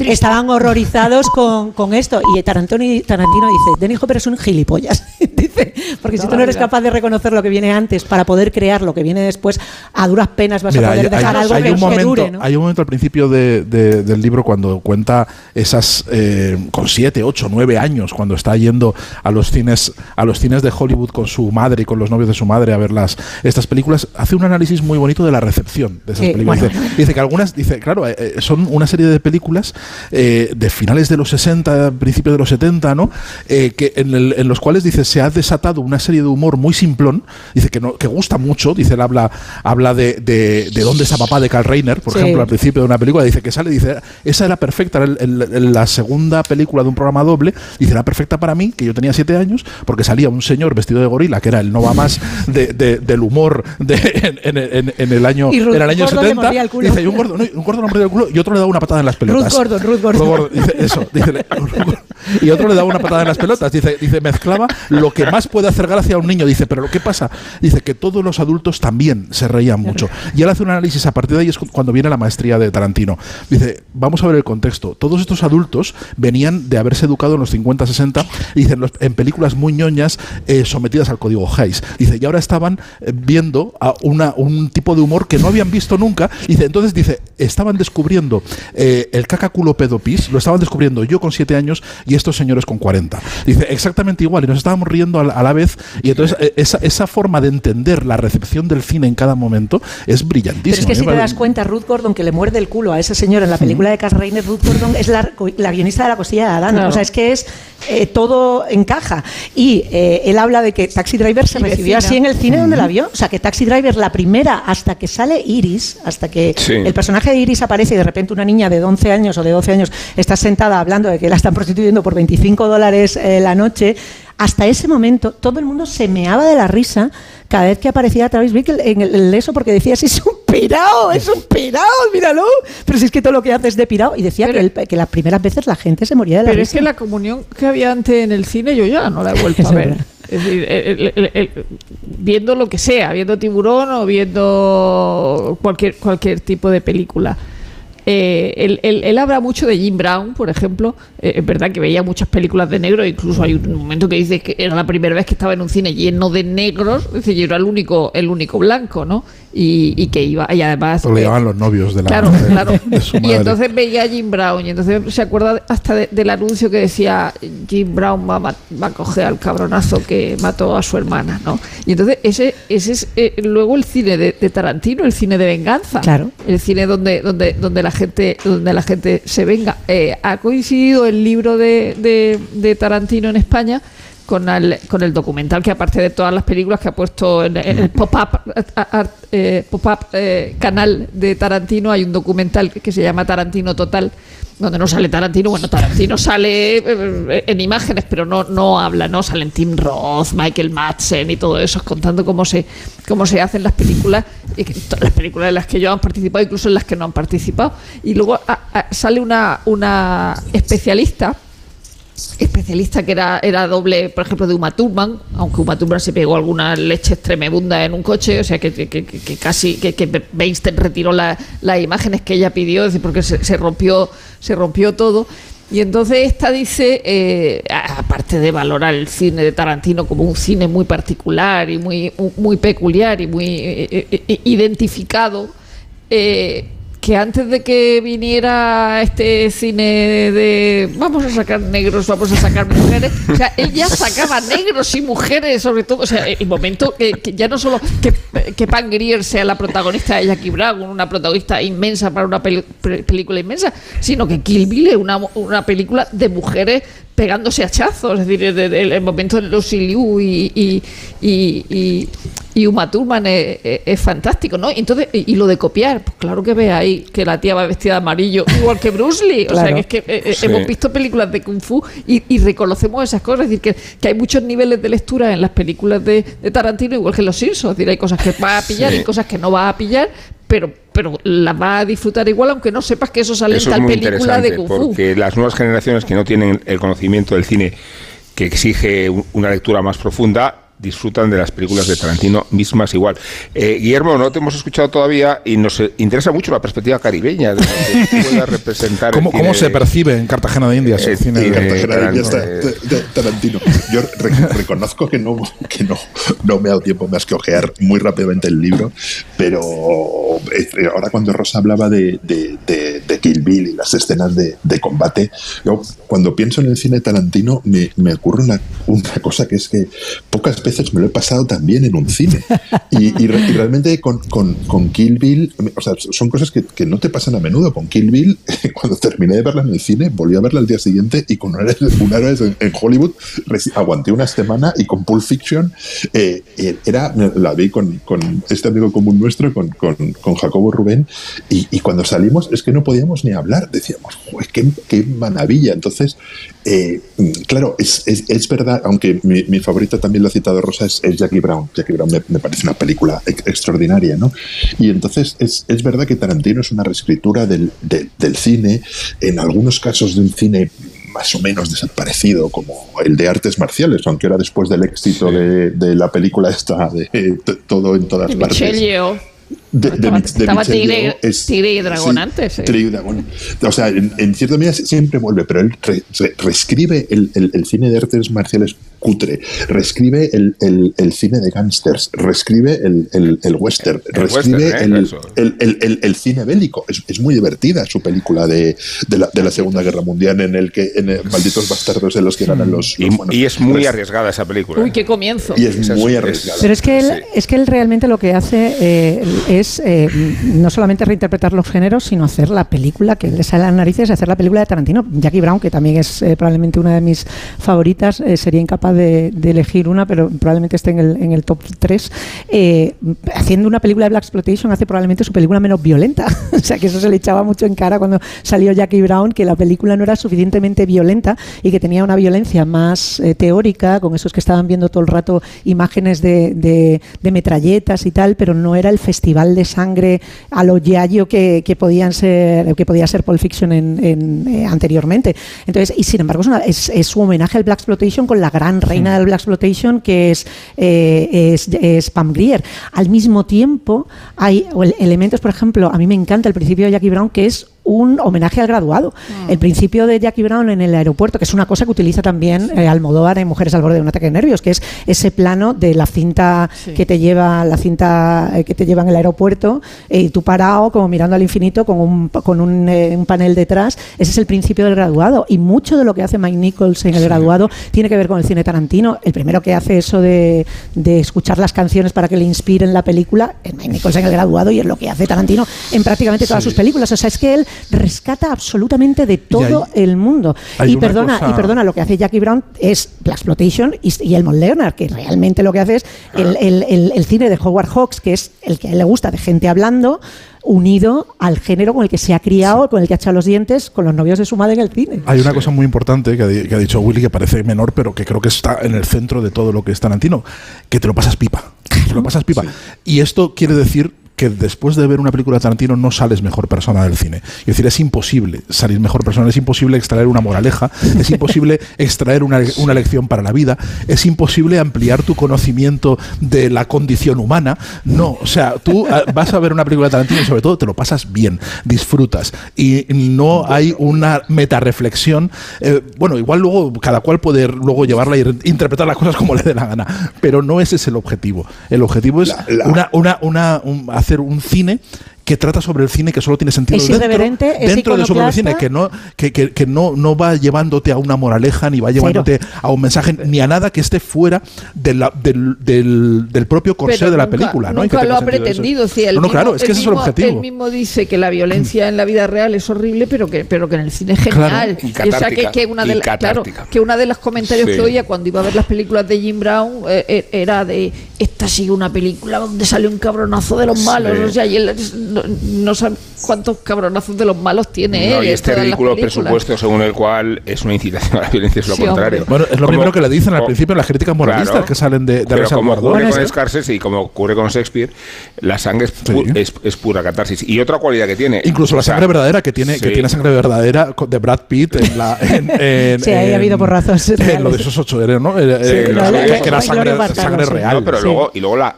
estaban horrorizados con, con esto. Y Tarantino, Tarantino dice, Dennis Hopper es un gilipollas. dice, porque si tú no eres capaz de reconocer lo que viene antes para poder crear lo que viene después, a duras penas vas
Mira,
a poder
hay,
dejar
hay-
algo
hay
que,
un
que
momento,
dure, ¿no?
hay un momento al principio de- de- del libro cuando cuenta esas eh, con siete, ocho, nueve años cuando está yendo a los cines a los cines de Hollywood con su madre y con los novios de su madre a ver las estas películas hace un análisis muy bonito de la recepción de esas
Sí,
películas.
bueno.
dice, dice que algunas dice claro eh, eh, son una serie de películas eh, de finales de los 60, principios de los 70, ¿no? Eh, que en, el- en los cuales dice se ha desatado una serie de humor muy simplón, dice que no que gusta mucho, dice él habla habla de, de, de dónde está papá de Carl Reiner, por
Sí.
ejemplo, al principio de una película, dice que sale, dice, esa era perfecta, era el- el- el- la segunda película de un programa doble, dice, era perfecta para mí, que yo tenía siete años, porque salía un señor vestido de gorila, que era el no va más de- de- del humor de, en, en- en- en el año,
Y Ruth
en el año
Gordon le
70,
mordía el culo.
dice, un gordo, un gordo le mordía el culo y otro le daba una patada en las pelotas.
Ruth Gordon, Ruth Gordon.
dice eso, dice, le- y otro le daba una patada en las pelotas, dice, dice, mezclaba lo que más puede hacer gracia a un niño, dice, pero lo que pasa, dice que todos los adultos también se reían mucho. Y él hace un análisis a partir de ahí es cu- cuando viene la maestría de Tarantino. Dice, vamos a ver el contexto. Todos estos adultos venían de haberse educado en los 50, 60, y dicen, los- en películas muy ñoñas eh, sometidas al código Hayes. Dice, y ahora estaban eh, viendo a una, un tipo de humor que no habían visto nunca. Dice, entonces dice, estaban descubriendo eh, el cacaculo pedopis, lo estaban descubriendo yo con 7 años y estos señores con 40. Dice, exactamente igual, y nos estábamos riendo a la, a la vez y entonces eh, esa, esa forma de entender la recepción del cine en cada momento es brillantísima.
Pero es que si te das cuenta, Ruth Gordon, que le muerde el culo a ese señor en la película de Cass Rainer, Ruth Gordon es la, la guionista de la costilla de Adán.
Claro.
O sea, es que es eh, todo encaja. Y eh, él habla de que Taxi Driver se recibió así en el cine donde la vio. O sea, que Taxi Driver, la primera, hasta que sale Iris, hasta que
Sí.
el personaje de Iris aparece y de repente una niña de 11 años o de 12 años está sentada hablando de que la están prostituyendo por 25 dólares eh, la noche. Hasta ese momento todo el mundo se meaba de la risa cada vez que aparecía Travis Bickle en el, eso porque decía, "Sí, es un pirao, es un pirao, míralo. Pero si es que todo lo que hace es de pirao. Y decía que, el- que las primeras veces la gente se moría de la
Pero es
risa.
que la comunión que había antes en el cine yo ya no la he vuelto a
Es
ver. Es decir, el- el- viendo lo que sea, viendo tiburón o viendo cualquier, cualquier tipo de película. Eh, él, él- él habla mucho de Jim Brown, por ejemplo. Eh, es verdad que veía muchas películas de negros, incluso hay un momento que dice que era la primera vez que estaba en un cine lleno de negros. Dice, yo era el único, el único blanco, ¿no? Y, y que iba, y además.
Lo
eh,
llamaban los novios de la
Claro,
de-
claro.
de su
Y entonces veía a Jim Brown y entonces se acuerda hasta de- del anuncio que decía Jim Brown va, va a coger al cabronazo que mató a su hermana, ¿no? Y entonces ese, ese es eh, luego el cine de, de Tarantino, el cine de venganza,
Claro.
el cine donde donde donde la gente donde la gente se venga. Eh, ha coincidido el libro de, de- de Tarantino en España con el, con el documental que aparte de todas las películas que ha puesto en, el pop-up a- eh, pop-up, eh, canal de Tarantino hay un documental que, se llama Tarantino Total donde no sale Tarantino. Bueno Tarantino sale eh, en imágenes pero no no habla no salen Tim Roth Michael Madsen y todo eso contando cómo se cómo se hacen las películas y que las películas en las que ellos han participado incluso en las que no han participado. Y luego ah, sale una una especialista especialista que era, era doble, por ejemplo, de Uma Thurman, aunque Uma Thurman se pegó algunas leches tremebundas en un coche, o sea que, casi que, que Weinstein retiró la- las imágenes que ella pidió, es decir, porque se, rompió, se rompió todo. Y entonces esta dice, eh, aparte de valorar el cine de Tarantino como un cine muy particular y muy, muy peculiar y muy eh, eh, eh, identificado, eh, que antes de que viniera este cine de vamos a sacar negros, vamos a sacar mujeres, o sea, él ya sacaba negros y mujeres, sobre todo, o sea, el momento que, ya no solo que, que sea la protagonista de Jackie Brown, una protagonista inmensa para una película inmensa, sino que Kill Bill es una, una película de mujeres pegándose hachazos, es decir, el, el- el momento de Lucy Liu y, y, y, y- y Uma Thurman es, es- es fantástico, ¿no? Entonces, y, y lo de copiar, pues claro que ve ahí que la tía va vestida de amarillo, igual que Bruce Lee, o sea, que es que eh, eh,
Sí.
hemos visto películas de Kung Fu y, y reconocemos esas cosas, es decir, que, que hay muchos niveles de lectura en las películas de, de Tarantino, igual que en Los Simpsons, es decir, hay cosas que va a pillar
Sí.
y cosas que no va a pillar, pero, pero las va a disfrutar igual, aunque no sepas que eso sale
Eso
en
es
tal
muy
película de Kung Fu.
porque las nuevas generaciones que no tienen el conocimiento del cine que exige un- una lectura más profunda disfrutan de las películas de Tarantino mismas igual. Eh, Guillermo, no te hemos escuchado todavía y nos eh, interesa mucho la perspectiva caribeña de que pueda representar el
¿Cómo,
cine
cómo se
de-
percibe en Cartagena de Indias el
Eh,
cine
y
de
Cartagena de Indias,
Tarantino.
ta- ta- Tarantino. Yo re- reconozco que no, que no, no me ha dado tiempo más que ojear muy rápidamente el libro, pero eh, ahora cuando Rosa hablaba de, de, de- de Kill Bill y las escenas de, de combate, yo cuando pienso en el cine Tarantino me, me ocurre una, una cosa que es que pocas veces me lo he pasado también en un cine. Y, y re- y realmente con, con, con Kill Bill, o sea, son cosas que, que no te pasan a menudo. Con Kill Bill, cuando terminé de verla en el cine, volví a verla al día siguiente y con una vez en, en Hollywood aguanté una semana y con Pulp Fiction eh, eh, era, la vi con, con este amigo común nuestro, con, con, Jacobo Rubén, y, y cuando salimos es que no podíamos ni hablar, decíamos, "Joder, qué, qué maravilla. Entonces, eh, claro, es, es, es verdad, aunque mi, mi favorita también lo ha citado Rosa, es, es Jackie Brown. Jackie Brown me, me parece una película ex- extraordinaria, ¿no? Y entonces es, es verdad que Tarantino es una reescritura del, del- del cine, en algunos casos de un cine más o menos desaparecido, como el de artes marciales, aunque ahora después del éxito de, de la película esta de eh, todo en todas partes. De, de,
Estaba,
de
estaba tigre,
es-
tigre y dragón
sí,
antes. ¿eh?
Tigre y dragón. O sea, en, en cierta medida siempre vuelve, pero él re- re- reescribe el, el- el cine de artes marciales cutre, reescribe el, el- el cine de gángsters, reescribe el, el- el western,
El
reescribe
western, ¿eh?
el,
Eso.
el- el- el- el cine bélico. Es, es muy divertida su película de, de la, de la Segunda Guerra Mundial en el que en el Malditos Bastardos en los que ganan los, los
Y,
buenos.
y es muy
Res-
arriesgada esa película.
Uy, qué comienzo.
Y es
Esa
muy
es-
arriesgada.
Pero es que él, es que él realmente lo que hace eh, es eh, no solamente reinterpretar los géneros, sino hacer la película que le sale a las narices, hacer la película de Tarantino. Jackie Brown, que también es eh, probablemente una de mis favoritas, eh, sería incapaz de, elegir una, pero probablemente esté en el, top 3. haciendo una película de Black Exploitation hace probablemente su película menos violenta. o sea que eso se le echaba mucho en cara cuando salió Jackie Brown, que la película no era suficientemente violenta y que tenía una violencia más teórica, con esos que estaban viendo todo el rato imágenes de metralletas y tal, pero no era el festival de sangre a lo yayo que, que podían ser, que podía ser Pulp Fiction en, en, eh, anteriormente. Entonces, y sin embargo, es, una- es- es su homenaje al Black Exploitation con la gran reina del Black Exploitation, que es, eh, es, es Pam Grier. Al mismo tiempo, hay el- elementos, por ejemplo, a mí me encanta el principio de Jackie Brown, que es un homenaje al graduado. El principio de Jackie Brown en el aeropuerto, que es una cosa que utiliza también eh, Almodóvar en Mujeres al borde de un ataque de nervios, que es ese plano de la cinta que te lleva, la cinta eh, que te lleva en el aeropuerto, eh, y tú parado, como mirando al infinito, con un, con un, eh, un panel detrás. Ese es el principio del graduado. Y mucho de lo que hace Mike Nichols en el graduado tiene que ver con el cine Tarantino. El primero que hace eso de, de escuchar las canciones para que le inspiren la película es Mike Nichols en el graduado y es lo que hace Tarantino en prácticamente todas sus películas. O sea, es que él rescata absolutamente de todo el mundo. Y perdona,
cosa-
y perdona, lo que hace Jackie Brown es Black Exploitation y, y Elmond Leonard, que realmente lo que hace es el, el- el- el cine de Howard Hawks, que es el que a él le gusta, de gente hablando, unido al género con el que se ha criado, con el que ha echado los dientes, con los novios de su madre en el cine.
Hay una cosa muy importante que ha, di- que ha dicho Willy que parece menor, pero que creo que está en el centro de todo lo que es Tarantino, que te lo pasas pipa. Te lo pasas pipa. Y esto quiere decir que después de ver una película de Tarantino no sales mejor persona del cine. Es decir, es imposible salir mejor persona, es imposible extraer una moraleja, es imposible extraer una, una lección para la vida, es imposible ampliar tu conocimiento de la condición humana. No, o sea, tú ah, vas a ver una película de Tarantino y sobre todo te lo pasas bien, disfrutas y no hay una metareflexión. Eh, bueno, igual luego cada cual puede luego llevarla e interpretar las cosas como le dé la gana, pero no ese es el objetivo. El objetivo es una, una, una, un- hacer un cine que trata sobre el cine que solo tiene sentido
Es
dentro, dentro de sobre el cine, que no que, que- que no, no va llevándote a una moraleja ni va llevándote a un mensaje ni a nada que esté fuera de la- del, del, del propio corsé
Pero
de la
nunca-
película. ¿no?
Nunca lo ha pretendido. él
no,
mismo-
claro, es que ese es el
mismo-
objetivo.
Él mismo dice que la violencia en la vida real es horrible, pero que, pero que en el cine es genial.
Claro. Y
o sea, que, que una de la- claro, que una de los comentarios
Sí.
que oía cuando iba a ver las películas de Jim Brown eh, eh, era de esta sigue una película donde sale un cabronazo de los malos.
Sí.
O sea, y él es- no, no sabe cuántos cabronazos de los malos tiene
No,
él.
y
en
este ridículo presupuesto según el cual es una incitación a la violencia es lo
Sí,
contrario.
hombre.
Bueno, es lo
Como-
primero que le dicen al
co-
principio en las críticas moralistas
Claro.
que salen de, de
Pero como ocurre con y como ocurre con Shakespeare, la sangre es, pu- es, es pura catarsis. Y otra cualidad que tiene.
Incluso la
sea,
sangre verdadera que tiene, que tiene sangre verdadera de Brad Pitt en la en, en-
Sí, ahí ha
en-
habido porrazos
en lo de esos ocho héroes, ¿no? Eh, eh, que- era sangre, real.
No, pero
Sí.
luego, y luego la,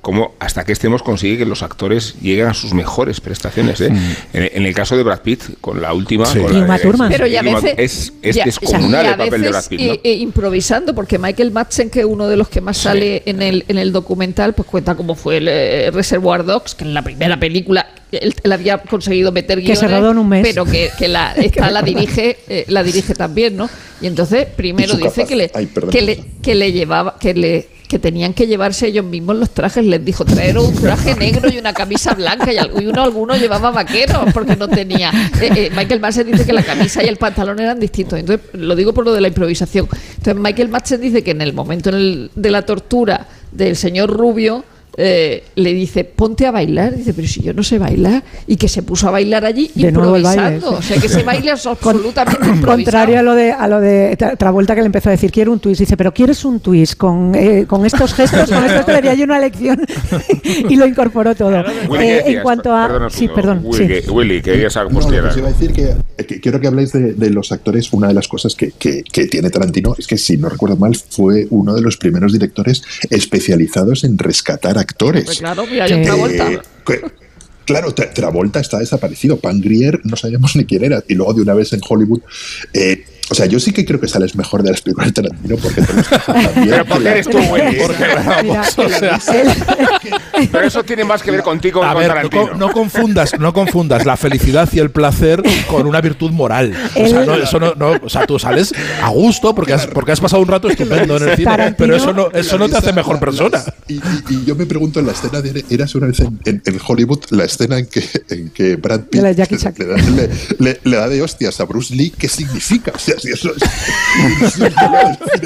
como hasta que extremos consigue que los actores lleguen a sus mejores prestaciones. ¿eh? En, en el caso de Brad Pitt, con la última.
Sí.
con la
Thurman.
Pero ya a
Uma-
veces
es, es
ya-
descomunal el papel de Brad Pitt. ¿no?
eh, eh, improvisando, porque Michael Madsen, que es uno de los que más sale en el, en el documental, pues cuenta cómo fue el eh, Reservoir Dogs, que en la primera película él, él había conseguido meter
Que se
guiones,
rodó en un mes.
pero que, que la, esta la dirige eh, la dirige también, ¿no? Y entonces primero dice
capaz-
que le,
Ay, perdón.
que le que le llevaba que le que tenían que llevarse ellos mismos los trajes, les dijo traer un traje negro y una camisa blanca y, uno alguno llevaba vaqueros porque no tenía. Eh, eh, Michael Madsen dice que la camisa y el pantalón eran distintos. Entonces lo digo por lo de la improvisación. Entonces Michael Madsen dice que en el momento en el- de la tortura del señor Rubio eh, le dice ponte a bailar dice pero si yo no sé bailar y que se puso a bailar allí
De nuevo el baile,
improvisando
sí.
o sea que ese baile es absolutamente.
Contrario a lo de a lo de Tra- Travolta que le empezó a decir quiero un twist dice pero quieres un twist con, eh, con estos gestos con estos te daría yo una lección y lo incorporó todo
Willy,
Eh,
¿qué
en cuanto a
Perdona,
sí perdón
Willy,
sí.
que, Willy,
No, pues iba a decir que, que quiero que habléis de, de los actores. Una de las cosas que, que- que tiene Tarantino es que, si no recuerdo mal, fue uno de los primeros directores especializados en rescatar a actores.
Pues claro, mira, hay otra vuelta.
que- Claro, Tra- Travolta está desaparecido. Pan Grier no sabíamos ni quién era. Y luego de una vez en Hollywood. eh, o sea, yo sí que creo que sales mejor de las películas de Tarantino porque te pasando bien,
Pero porque eres tú. Porque, vamos, o sea,
Él-
pero eso tiene más que ver contigo que
A
con
ver, no,
Tarantino.
co- no confundas, no confundas la felicidad y el placer con una virtud moral. O sea, no, eso no, no- o sea, tú sales a gusto porque has, porque has pasado un rato estupendo en el cine,
Tarantino-
pero eso no, eso no te hace mejor persona.
Y, y- y yo me pregunto en la escena de Eras una vez en, en- en Hollywood, la escena en que, en que Brad Pitt le- le da de hostias a Bruce Lee, ¿qué significa? O sea, eso es-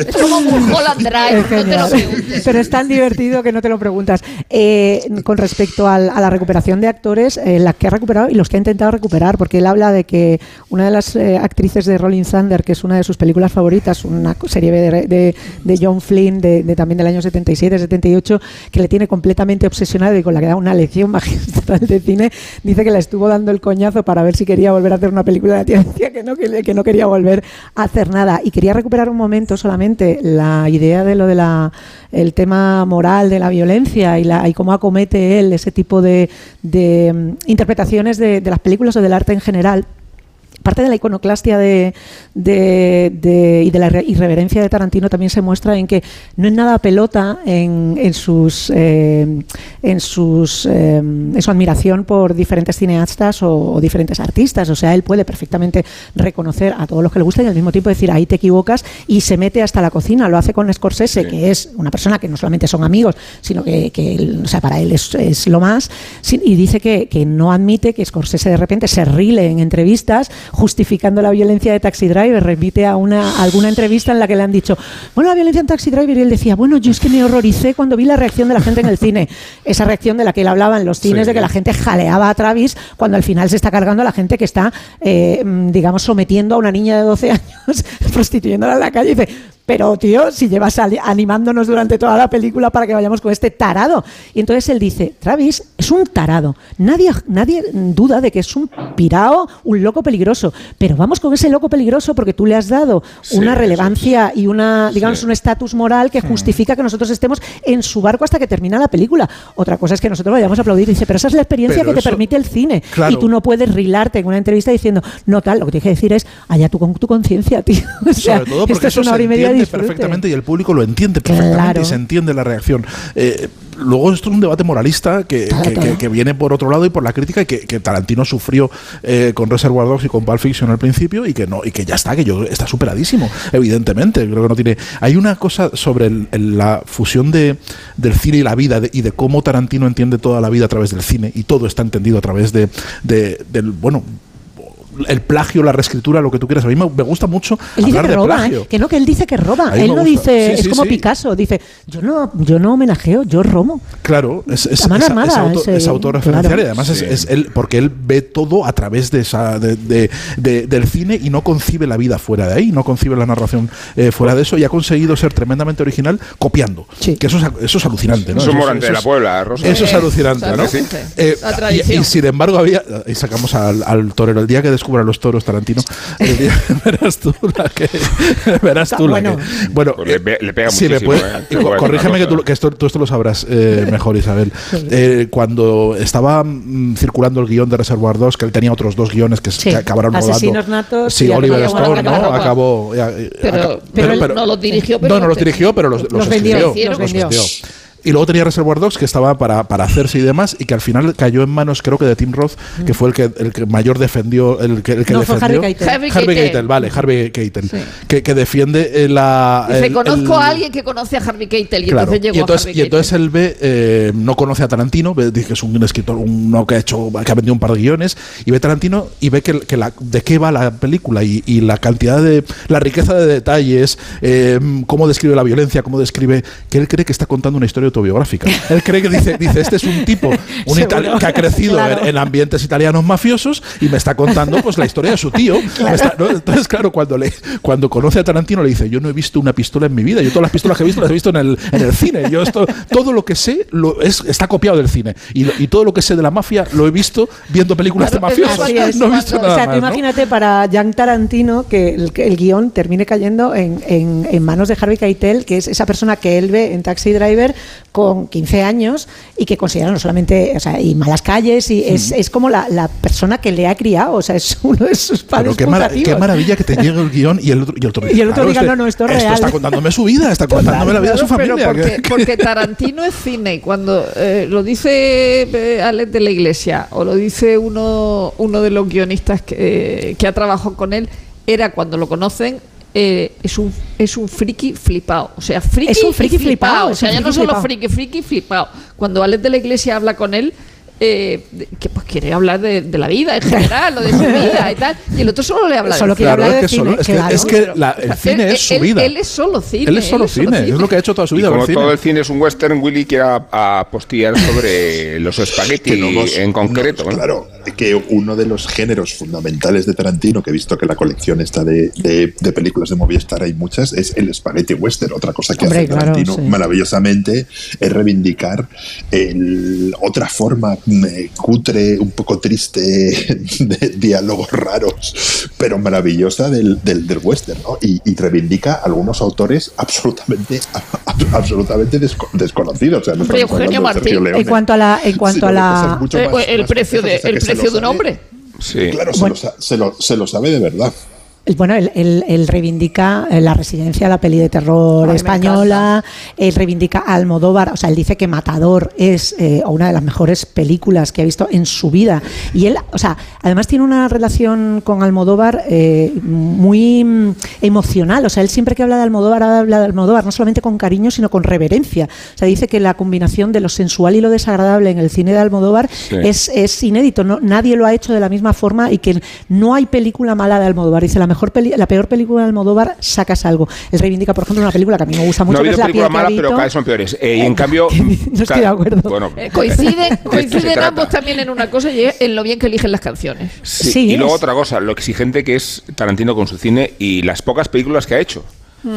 Es como Mulholland Drive,
Es
no te lo
genial.
preguntes.
Pero es tan divertido que no te lo preguntas. Eh, con respecto al- a la recuperación de actores, eh, la que ha recuperado y los que ha intentado recuperar, porque él habla de que una de las eh, actrices de Rolling Thunder, que es una de sus películas favoritas, una serie de, de- de John Flynn, de, de también del año 77, 78, que le tiene completamente obsesionado y con la que da una lección magistral de cine, dice que le estuvo dando el coñazo para ver si quería volver a hacer una película. La tía que no, que, que no quería volver hacer nada. Y quería recuperar un momento solamente la idea de lo de la el tema moral de la violencia y, la, y cómo acomete él ese tipo de, de, mm, interpretaciones de, de las películas o del arte en general. Parte de la iconoclastia de, de- de- y de la irre- irreverencia de Tarantino también se muestra en que no es nada pelota en, en sus, eh, en, sus eh, en su admiración por diferentes cineastas o, o diferentes artistas. O sea, él puede perfectamente reconocer a todos los que le gustan y al mismo tiempo decir ahí te equivocas y se mete hasta la cocina. Lo hace con Scorsese, que es una persona que no solamente son amigos, sino que, que él- o sea, para él es, es lo más. Y dice que, que no admite que Scorsese de repente se rile en entrevistas justificando la violencia de Taxi Driver. Remite a, una, a alguna entrevista en la que le han dicho, bueno, la violencia en Taxi Driver. Y él decía, bueno, yo es que me horroricé cuando vi la reacción de la gente en el cine. Esa reacción de la que él hablaba en los cines,
Sí.
de que la gente jaleaba a Travis cuando al final se está cargando a la gente que está, eh, mm, digamos, sometiendo a una niña de 12 años, prostituyéndola en la calle. Y dice, pero tío, si llevas animándonos durante toda la película para que vayamos con este tarado. Y entonces él dice, Travis es un tarado. Nadie, nadie duda de que es un pirao, un loco peligroso. Pero vamos con ese loco peligroso porque tú le has dado
Sí,
una relevancia y una, digamos,
Sí.
un estatus moral que justifica que nosotros estemos en su barco hasta que termina la película. Otra cosa es que nosotros vayamos a aplaudir. Dice, pero esa es la experiencia
Pero
que te permite el cine.
Claro.
Y tú no puedes rilarte en una entrevista diciendo, no tal, lo que tienes que decir es, allá tú con tu conciencia, tío. O sea,
Sobre todo porque
esto es una hora y media
entiende perfectamente y el público lo entiende perfectamente
Claro.
y se entiende la reacción. Eh, luego esto es un debate moralista que,
Claro,
que-
claro.
que- que viene por otro lado y por la crítica y que, que Tarantino sufrió eh, con Reservoir Dogs y con Pulp Fiction al principio y que no y que ya está que yo está superadísimo evidentemente creo que no tiene hay una cosa sobre el- el- la fusión de, del cine y la vida de- y de cómo Tarantino entiende toda la vida a través del cine y todo está entendido a través de, de- del bueno el plagio, la reescritura, lo que tú quieras. A mí me, me gusta mucho
Él dice que
de
roba,
plagio.
¿eh? que no, que él dice que roba. Él no
gusta.
dice,
Sí,
es
sí,
como
sí.
Picasso, dice, yo no, yo no homenajeo, yo romo.
Claro, es, es,
mano
es-
armada,
es auto-
ese-
es autorreferencial
claro.
y además es,
Sí.
es él, porque él ve todo a través de esa, de, de- de- del cine y no concibe la vida fuera de ahí, no concibe la narración eh, fuera de eso y ha conseguido ser tremendamente original copiando.
Sí.
Que eso es, eso es alucinante. ¿no?
Es un
Eso
morante de la
es-
Puebla, Rosa.
Eso es alucinante, ¿no?
Sí.
Eh, y- sin embargo había y sacamos al, al torero el día que descubra los toros Tarantino día- verás tú la que verás tú la
Bueno.
que bueno
Pues le pe- le pega
me
muchísimo,
puede-
¿eh?
co- corrígeme que, tú, que esto, tú esto lo sabrás eh, mejor Isabel Eh, cuando estaba mm, circulando el guion de Reservoir 2 que él tenía otros dos guiones que,
Sí.
que acabaron
Asesinos
rodando
natos
sí Oliver
acabó-
Stone ¿no?
acabó-
eh,
Pero-
aca-
pero él no los dirigió, pero
no no
los
dirigió pero los,
los
los
vendió,
escribió,
los vendió.
Y luego tenía Reservoir Dogs que estaba para, para hacerse y demás y que al final cayó en manos creo que de Tim Roth que fue el que el que mayor defendió el que, el que
No, fue
defendió
Harvey Keitel.
Harvey
Harvey
Keitel.
Keitel, vale Harvey Keitel
Sí.
que, que defiende eh, la
Dice,
el-
conozco
el-
a alguien que conoce a Harvey Keitel y
Claro.
entonces llegó
y entonces,
a Harvey
y entonces
Keitel.
él ve, eh, no conoce a Tarantino, ve, dice que es un escritor, uno que ha hecho, que ha vendido un par de guiones, y ve Tarantino y ve que, que la, de qué va la película y, y la cantidad de, la riqueza de detalles, eh, cómo describe la violencia, cómo describe, que él cree que está contando una historia autobiográfica. Él cree que dice, dice este es un tipo, un que ha crecido
Claro.
en, en ambientes italianos mafiosos y me está contando pues la historia de su tío. Me está- ¿no? Entonces, claro, cuando le cuando conoce a Tarantino le dice, yo no he visto una pistola en mi vida, yo todas las pistolas que he visto las he visto en el, en el cine. Yo esto, todo lo que sé lo, es, está copiado del cine. Y, lo- y todo lo que sé de la mafia lo he visto viendo películas
Claro,
de mafiosos.
Es.
No he visto
o
nada
sea, tú
más, ¿no?
imagínate para Jan Tarantino que el, el guion termine cayendo en, en- en manos de Harvey Keitel, que es esa persona que él ve en Taxi Driver con 15 años y que considera no solamente, o sea, y malas calles, y es, es como la, la persona que le ha criado, o sea, es uno de sus padres.
Pero qué, mara-
putativos.
qué maravilla que te llegue el guion y el otro, y el otro,
Y el otro
claro,
diga,
este-
no, no, esto es
Esto
real.
está contándome su vida, está contándome la vida de su familia.
Pero porque,
que-
porque Tarantino es cine y cuando eh, lo dice eh, Alex de la Iglesia o lo dice uno, uno de los guionistas que, eh, que ha trabajado con él, era cuando lo conocen. Eh, es un es un friki flipado, o sea, friki,
Es un friki
y
flipado,
o sea, ya no solo
flipado.
friki, friki flipado. Cuando Alex de la Iglesia habla con él, eh, de- que pues quiere hablar de, de la vida en general, o de su vida y tal, y el otro solo le habla
Solo
de cine.
hablar
es que, solo- es que- es que la- el cine
Él-
es su
él-
vida.
Él es solo cine.
Él es solo cine, es lo que ha hecho toda su
Y
vida.
como
el cine.
todo el cine es un western, Willy quiere apostillar sobre los espagueti
Que no
en concreto.
no,
¿no?
Claro, que uno de los géneros fundamentales de Tarantino, que he visto que la colección está de, de- de películas de Movistar hay muchas, es el spaghetti western. Otra cosa que
Hombre,
hace
claro,
Tarantino
sí.
maravillosamente es reivindicar el- otra forma mm, eh, cutre, un poco triste, de diálogos raros, pero maravillosa del, del, del western, ¿no? Y, y reivindica algunos autores absolutamente, absolutamente desco- desconocidos. O sea, no
Eugenio Martín.
En cuanto a la, en cuanto a
de
la,
Eh,
más-
el precio, de, el precio
lo
de un hombre.
Sí.
Claro, se,
Bueno.
lo, sa- se, lo, se lo sabe de verdad.
El- Bueno, él, él- él reivindica eh, la residencia, la peli de terror
Ay,
española, él reivindica a Almodóvar, o sea, él dice que Matador es eh, una de las mejores películas que ha visto en su vida. Y él, o sea, además tiene una relación con Almodóvar eh, muy mm, emocional, o sea, él siempre que habla de Almodóvar, habla de Almodóvar, no solamente con cariño, sino con reverencia. O sea, dice que la combinación de lo sensual y lo desagradable en el cine de Almodóvar
Sí.
es, es inédito, no, nadie lo ha hecho de la misma forma y que no hay película mala de Almodóvar. Dice, la mejor peli- la peor película de Almodóvar, sacas algo. Él reivindica, por ejemplo, una película que a mí me gusta
No
mucho,
ha
que es
habido
La piel
película
que
mala,
habito.
pero cada vez son peores. Eh, y en cambio.
No estoy de acuerdo.
Bueno,
Eh, coinciden,
trata.
ambos también en una cosa y en lo bien que eligen las canciones.
Sí,
Sí,
y luego
es-
otra cosa, lo exigente que es Tarantino con su cine y las pocas películas que ha hecho.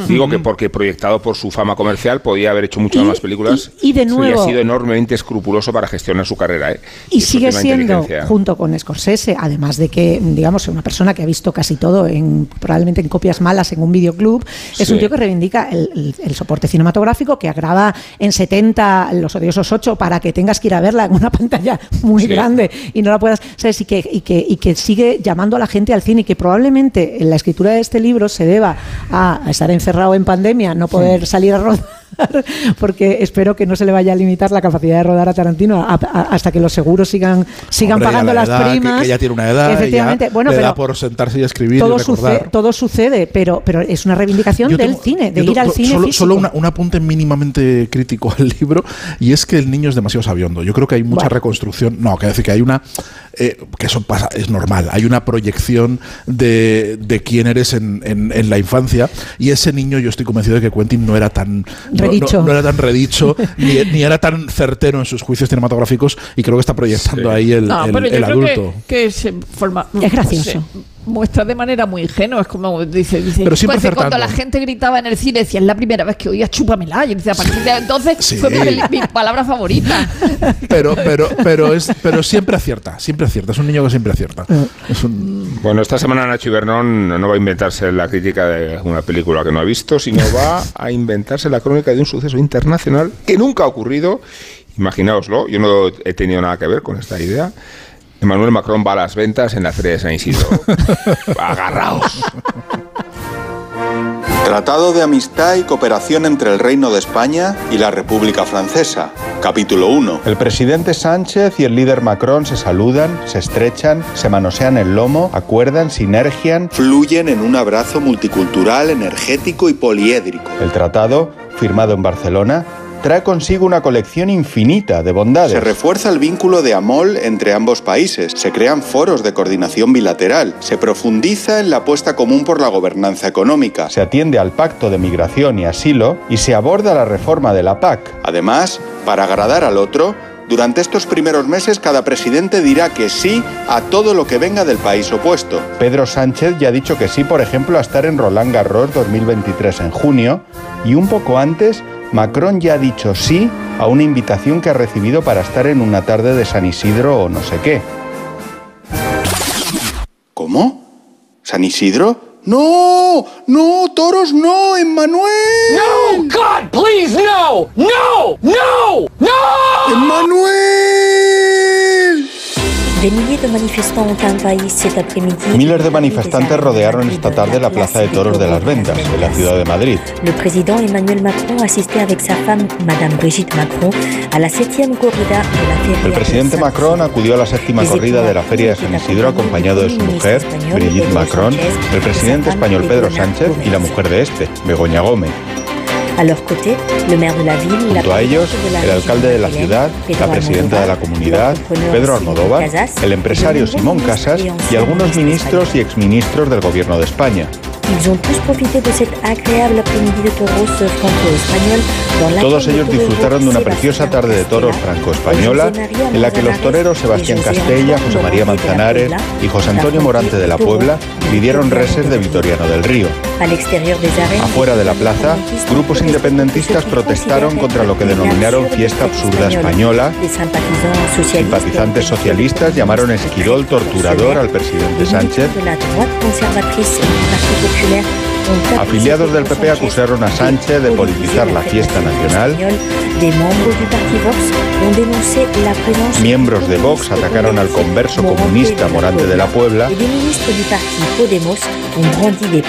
Digo que porque proyectado por su fama comercial podía haber hecho muchas
Y-
más películas
y- y de
ha
nuevo-
sido enormemente escrupuloso para gestionar su carrera. ¿eh?
Y sigue siendo, junto con Scorsese, además de que, digamos, una persona que ha visto casi todo, en, probablemente en copias malas en un videoclub, es un tío que reivindica el, el- el soporte cinematográfico, que graba en 70 Los Odiosos 8 para que tengas que ir a verla en una pantalla muy
Sí.
grande y no la puedas, ¿sabes? Y que, y, que, y que sigue llamando a la gente al cine y que probablemente en la escritura de este libro se deba a estar encerrado en pandemia, no poder salir a rodar. Porque espero que no se le vaya a limitar la capacidad de rodar a Tarantino a- a- hasta que los seguros sigan, sigan
Hombre,
pagando
la
las
edad,
primas.
Que, ya tiene una edad.
Efectivamente,
ya
bueno,
le
pero
da por sentarse y escribir
todo,
y
sucede, todo sucede, pero, pero es una reivindicación
Yo
del
tengo-
cine, de ir al cine.
Solo,
físico.
solo una- un apunte mínimamente crítico al libro, y es que el niño es demasiado sabiondo. Yo creo que hay mucha
Bueno.
reconstrucción. No, que decir que hay una. eh, que eso pasa, es normal. Hay una proyección de, de quién eres en, en- en la infancia, y ese niño, yo estoy convencido de que Quentin no era tan. No- no-
Redicho.
No, era tan redicho, ni, ni era tan certero en sus juicios cinematográficos, y creo que está proyectando ahí el,
No,
el-
pero yo
el
creo
adulto.
que, que se forma.
Es gracioso.
se muestra de manera muy ingenua. Es como dice, dice
Pero siempre
pues, cuando la gente gritaba en el cine, decía, es la primera vez que oía chúpamela. Y decía, a partir de entonces
Sí.
fue mi, mi palabra favorita.
Pero, pero, pero, es, pero siempre acierta, siempre acierta. Es un niño que siempre acierta. Es un,
Bueno, esta semana Nacho Ibernón no va a inventarse la crítica de una película que no ha visto, sino va a inventarse la crónica de un suceso internacional que nunca ha ocurrido. Imaginaoslo, yo no he tenido nada que ver con esta idea. Emmanuel Macron va a las ventas en la Feria de San Isidro. Agarraos.
Tratado de amistad y cooperación entre el Reino de España y la República Francesa. Capítulo 1. El presidente Sánchez y el líder Macron se saludan, se estrechan, se manosean el lomo, acuerdan, sinergian, fluyen en un abrazo multicultural, energético y poliédrico. El tratado, firmado en Barcelona, trae consigo una colección infinita de bondades. Se refuerza el vínculo de AMOL entre ambos países, se crean foros de coordinación bilateral, se profundiza en la apuesta común por la gobernanza económica, se atiende al pacto de migración y asilo y se aborda la reforma de la PAC. Además, para agradar al otro, durante estos primeros meses cada presidente dirá que sí a todo lo que venga del país opuesto. Pedro Sánchez ya ha dicho que sí, por ejemplo, a estar en Roland Garros 2023 en junio y un poco antes Macron ya ha dicho sí a una invitación que ha recibido para estar en una tarde de San Isidro o no sé qué. ¿Cómo? ¿San Isidro? ¡No! ¡No! ¡Toros no! ¡Emmanuel!
¡No! ¡God, please, no! ¡No! ¡No! ¡No! ¡Emmanuel!
Miles de manifestantes rodearon esta tarde la Plaza de Toros de las Ventas, en la ciudad de Madrid.
Président Emmanuel Macron asisté avec sa femme, Madame Brigitte Macron, a la septième corrida de la feria
El presidente Macron acudió a la séptima corrida de la Feria de San Isidro acompañado de su mujer, Brigitte Macron, el presidente español Pedro Sánchez y la mujer de este, Begoña Gómez.
A leur côté, le maire de la ville, la
Junto a ellos, el alcalde de la ciudad, la presidenta de la comunidad, Pedro Almodóvar, el empresario Simón Casas y algunos ministros y exministros del gobierno de España.
Ils ont tous profité de cet agréable après-midi de toros franco-espagnol dans laquelle
Todos ellos disfrutaron de una preciosa tarde de toros franco-española en la que los toreros Sebastián Castella, José María Manzanares y José Antonio Morante de la Puebla pidieron reses de Vitoriano del Río. Afuera de la plaza, grupos independentistas protestaron contra lo que denominaron fiesta absurda española. Simpatizantes socialistas llamaron esquirol torturador al presidente Sánchez. Afiliados del PP acusaron a Sánchez de politizar la fiesta nacional. Miembros de Vox atacaron al converso comunista Morante de la Puebla.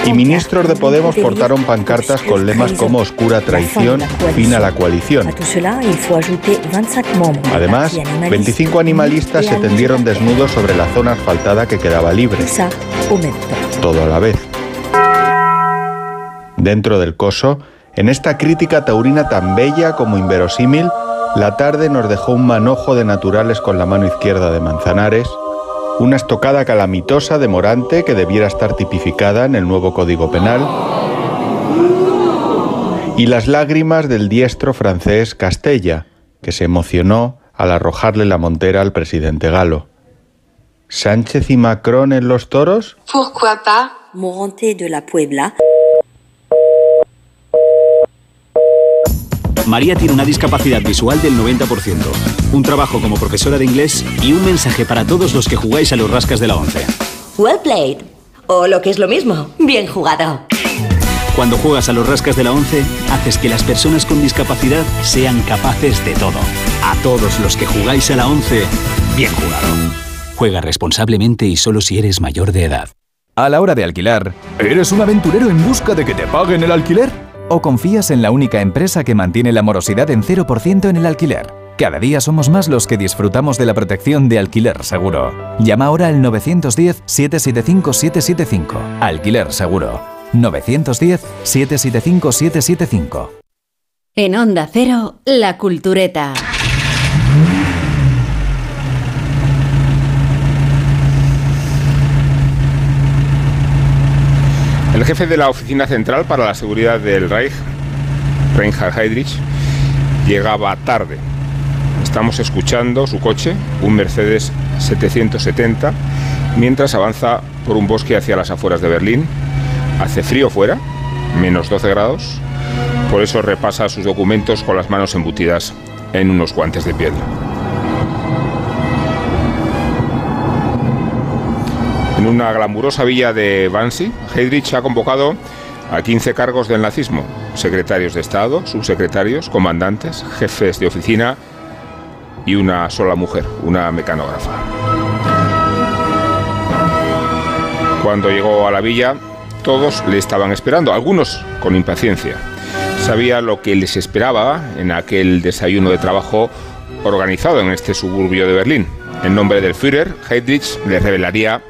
Y ministros de Podemos portaron pancartas con lemas como oscura traición, fin a la coalición.
À tout cela, il faut ajouter 25 membres du
Además,
Parti animaliste
25 animalistas se tendieron desnudos sobre la zona asfaltada que quedaba libre. Todo a la vez. Dentro del coso, en esta crítica taurina tan bella como inverosímil, la tarde nos dejó un manojo de naturales con la mano izquierda de Manzanares, una estocada calamitosa de Morante que debiera estar tipificada en el nuevo Código Penal, y las lágrimas del diestro francés Castella, que se emocionó al arrojarle la montera al presidente galo. ¿Sánchez y Macron en los toros?
Pourquoi pas Morante de la Puebla
María tiene una discapacidad visual del 90%, un trabajo como profesora de inglés y un mensaje para todos los que jugáis a los rascas de la 11.
Well played. O lo que es lo mismo, bien jugado.
Cuando juegas a los rascas de la 11, haces que las personas con discapacidad sean capaces de todo. A todos los que jugáis a la 11, bien jugado. Juega responsablemente y solo si eres mayor de edad.
A la hora de alquilar, ¿eres un aventurero en busca de que te paguen el alquiler? ¿O confías en la única empresa que mantiene la morosidad en 0% en el alquiler? Cada día somos más los que disfrutamos de la protección de Alquiler Seguro. Llama ahora al 910-775-775. Alquiler Seguro. 910-775-775.
En Onda Cero, La Cultureta.
Jefe de la Oficina Central para la Seguridad del Reich, Reinhard Heydrich, llegaba tarde. Estamos escuchando su coche, un Mercedes 770, mientras avanza por un bosque hacia las afueras de Berlín. Hace frío fuera, menos 12 grados, por eso repasa sus documentos con las manos embutidas en unos guantes de piel. En una glamurosa villa de Wannsee, Heydrich ha convocado a 15 cargos del nazismo, secretarios de Estado, subsecretarios, comandantes, jefes de oficina y una sola mujer, una mecanógrafa. Cuando llegó a la villa, todos le estaban esperando, algunos con impaciencia. Sabía lo que les esperaba en aquel desayuno de trabajo organizado en este suburbio de Berlín. En nombre del Führer, Heydrich le revelaría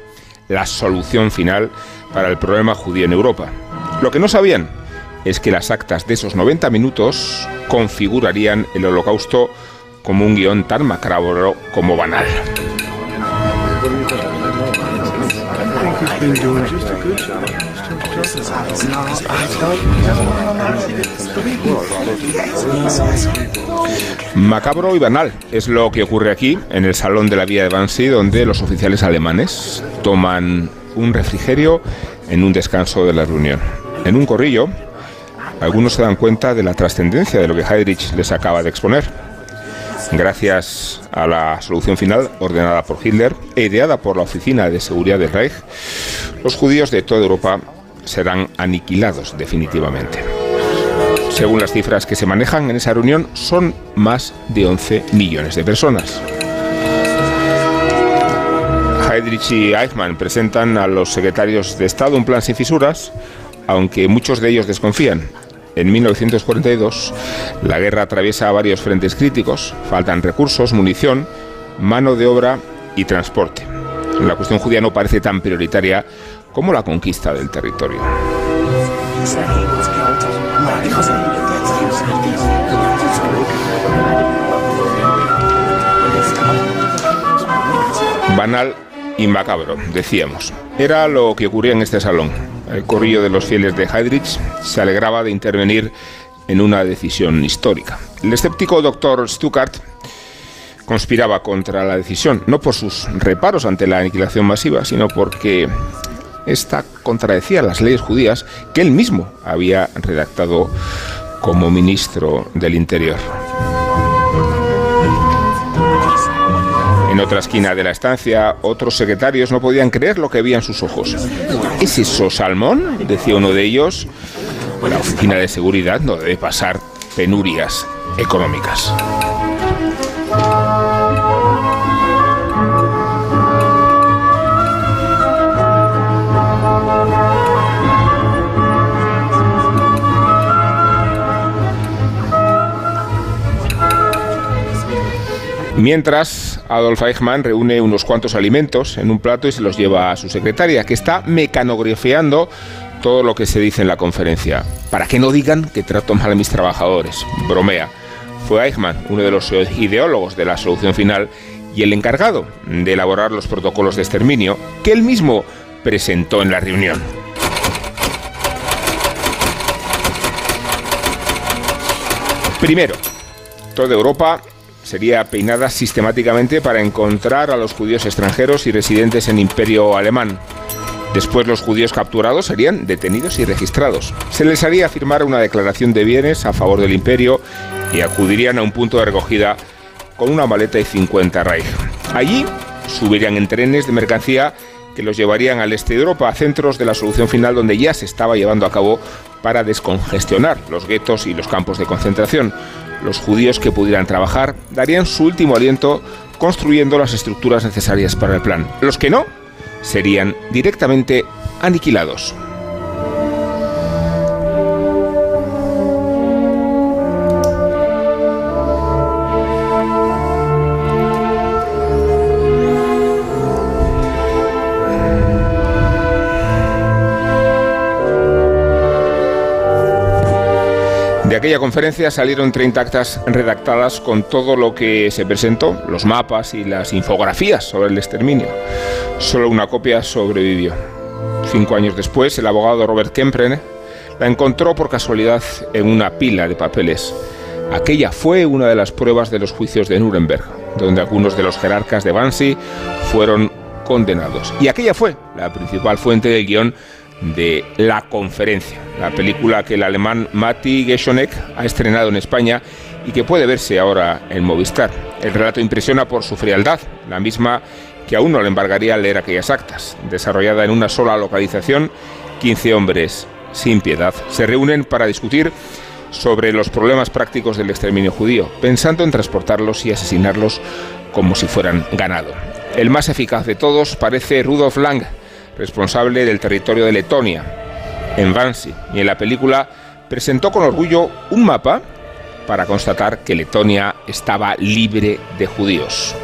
la solución final para el problema judío en Europa. Lo que no sabían es que las actas de esos 90 minutos configurarían el holocausto como un guion tan macabro como banal. Macabro y banal es lo que ocurre aquí, en el salón de la vía de Wannsee, donde los oficiales alemanes toman un refrigerio en un descanso de la reunión. En un corrillo, algunos se dan cuenta de la trascendencia de lo que Heydrich les acaba de exponer. Gracias a la solución final ordenada por Hitler e ideada por la Oficina de Seguridad del Reich, los judíos de toda Europa serán aniquilados definitivamente. Según las cifras que se manejan en esa reunión, son más de 11 millones de personas. Heydrich y Eichmann presentan a los secretarios de Estado un plan sin fisuras, aunque muchos de ellos desconfían. En 1942, la guerra atraviesa varios frentes críticos, faltan recursos, munición, mano de obra y transporte. La cuestión judía no parece tan prioritaria como la conquista del territorio. Banal y macabro, decíamos. Era lo que ocurría en este salón. El corrillo de los fieles de Heydrich se alegraba de intervenir en una decisión histórica. El escéptico doctor Stuckart conspiraba contra la decisión, no por sus reparos ante la aniquilación masiva, sino porque esta contradecía las leyes judías que él mismo había redactado como ministro del Interior. En otra esquina de la estancia, otros secretarios no podían creer lo que veían sus ojos. ¿Es eso salmón? decía uno de ellos. La oficina de seguridad no debe pasar penurias económicas. Mientras, Adolf Eichmann reúne unos cuantos alimentos en un plato y se los lleva a su secretaria, que está mecanografiando todo lo que se dice en la conferencia. Para que no digan que trato mal a mis trabajadores. Bromea. Fue Eichmann, uno de los ideólogos de la solución final y el encargado de elaborar los protocolos de exterminio que él mismo presentó en la reunión. Primero, toda Europa sería peinada sistemáticamente para encontrar a los judíos extranjeros y residentes en Imperio Alemán. Después los judíos capturados serían detenidos y registrados. Se les haría firmar una declaración de bienes a favor del imperio y acudirían a un punto de recogida con una maleta y 50 Reich. Allí subirían en trenes de mercancía que los llevarían al este de Europa, a centros de la solución final donde ya se estaba llevando a cabo para descongestionar los guetos y los campos de concentración. Los judíos que pudieran trabajar darían su último aliento construyendo las estructuras necesarias para el plan. Los que no serían directamente aniquilados. Aquella conferencia salieron 30 actas redactadas con todo lo que se presentó, los mapas y las infografías sobre el exterminio. Solo una copia sobrevivió. Cinco años después, el abogado Robert Kempren la encontró por casualidad en una pila de papeles. Aquella fue una de las pruebas de los juicios de Nuremberg, donde algunos de los jerarcas de Bansi fueron condenados. Y aquella fue la principal fuente del guion de La Conferencia, la película que el alemán Matti Geschonek ha estrenado en España y que puede verse ahora en Movistar. El relato impresiona por su frialdad, la misma que aún no le embargaría leer aquellas actas. Desarrollada en una sola localización, 15 hombres sin piedad se reúnen para discutir sobre los problemas prácticos del exterminio judío, pensando en transportarlos y asesinarlos como si fueran ganado. El más eficaz de todos parece Rudolf Lang, responsable del territorio de Letonia, en Vansi, y en la película presentó con orgullo un mapa para constatar que Letonia estaba libre de judíos.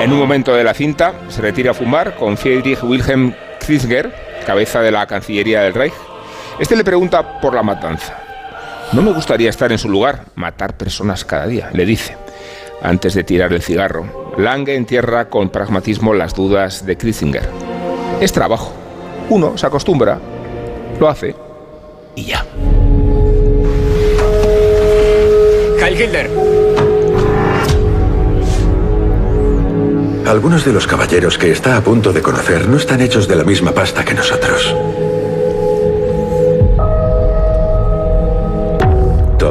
En un momento de la cinta se retira a fumar con Friedrich Wilhelm Krieger, cabeza de la Cancillería del Reich. Este le pregunta por la matanza. No me gustaría estar en su lugar, matar personas cada día, le dice, antes de tirar el cigarro. Lange entierra con pragmatismo las dudas de Krisinger. Es trabajo. Uno se acostumbra, lo hace y ya.
Kyle Algunos de los caballeros que está a punto de conocer no están hechos de la misma pasta que nosotros.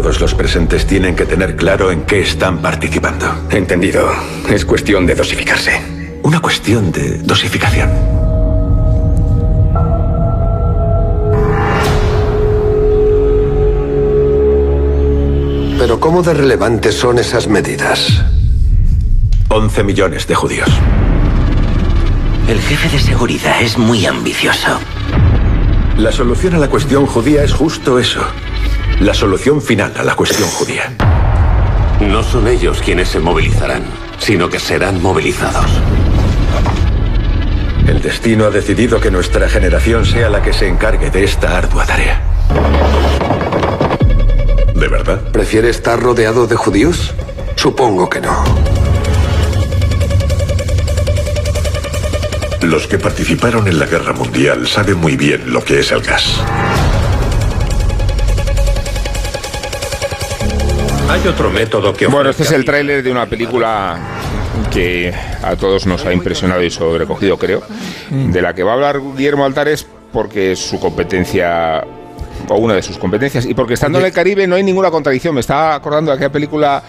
Todos los presentes tienen que tener claro en qué están participando.
Entendido. Es cuestión de dosificarse.
Una cuestión de dosificación.
Pero
¿Cómo de relevantes son esas medidas?
11 millones de judíos.
El jefe de seguridad es muy ambicioso.
La solución a la cuestión judía es justo eso. La solución final a la cuestión judía.
No son ellos quienes se movilizarán, sino que serán movilizados.
El destino ha decidido que nuestra generación sea la que se encargue de esta ardua tarea. ¿De verdad?
¿Prefiere estar rodeado de judíos? Supongo que no.
Los que participaron en la guerra mundial saben muy bien lo que es el gas.
Hay otro método que...
Bueno, este es el tráiler de una película que a todos nos ha impresionado y sobrecogido, creo, de la que va a hablar Guillermo Altares porque es su competencia o una de sus competencias y porque estando en el Caribe no hay ninguna contradicción. Me estaba acordando de aquella película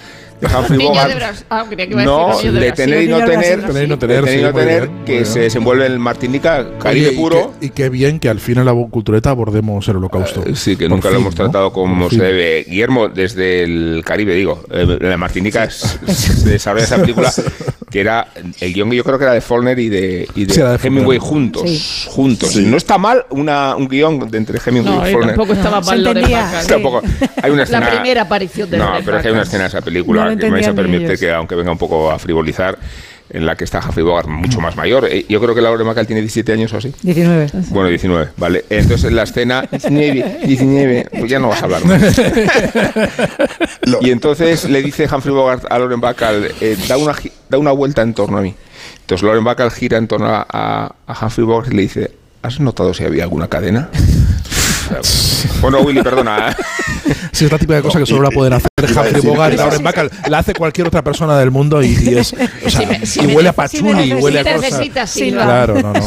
Humphrey
Niño
Bogart.
ah, creía que iba a
No, de tener y no tener.
Tener y no
de
tener,
tener y
sí,
no tener,
bien,
que se desenvuelve en Martinica, Caribe puro.
Y, qué bien que al fin en la cultureta abordemos el holocausto.
Eh, Sí, que
Por
nunca lo
fin,
hemos
¿no?
tratado como
Por
se
fin.
debe. Guillermo, desde el Caribe, digo, eh, la Martinica es- se desarrolla esa película que era el guion que yo creo que era de Faulkner y de, y de
Sí, era de
Hemingway juntos. juntos. No está mal una, un guion de entre Hemingway
No,
y Faulkner.
tampoco estaba mal
sí.
Tampoco. Hay una escena,
La primera aparición de
No, pero es que hay una escena de esa
No
película que me vais a permitir que, aunque venga un poco a frivolizar, en la que está Humphrey Bogart mucho más mayor. Eh, Yo creo que Laura Bacall tiene 17 años o así.
19.
Bueno, 19, vale. Entonces en la escena 19, 19, pues ya no vas a hablar más. y entonces le dice Humphrey Bogart a Lauren Bacall, eh, da, una, da una vuelta en torno a mí. Entonces Lauren Bacall gira en torno a, a- a Humphrey Bogart y le dice, ¿has notado si había alguna cadena? bueno, Willy, perdona.
Sí, es la típica cosa que solo la pueden hacer Humphrey Bogart y Lauren Bacall. La hace cualquier otra persona del mundo y, y es. O sea,
Si me- si
y huele a pachuli,
si me
huele a cosas. Claro, no, no.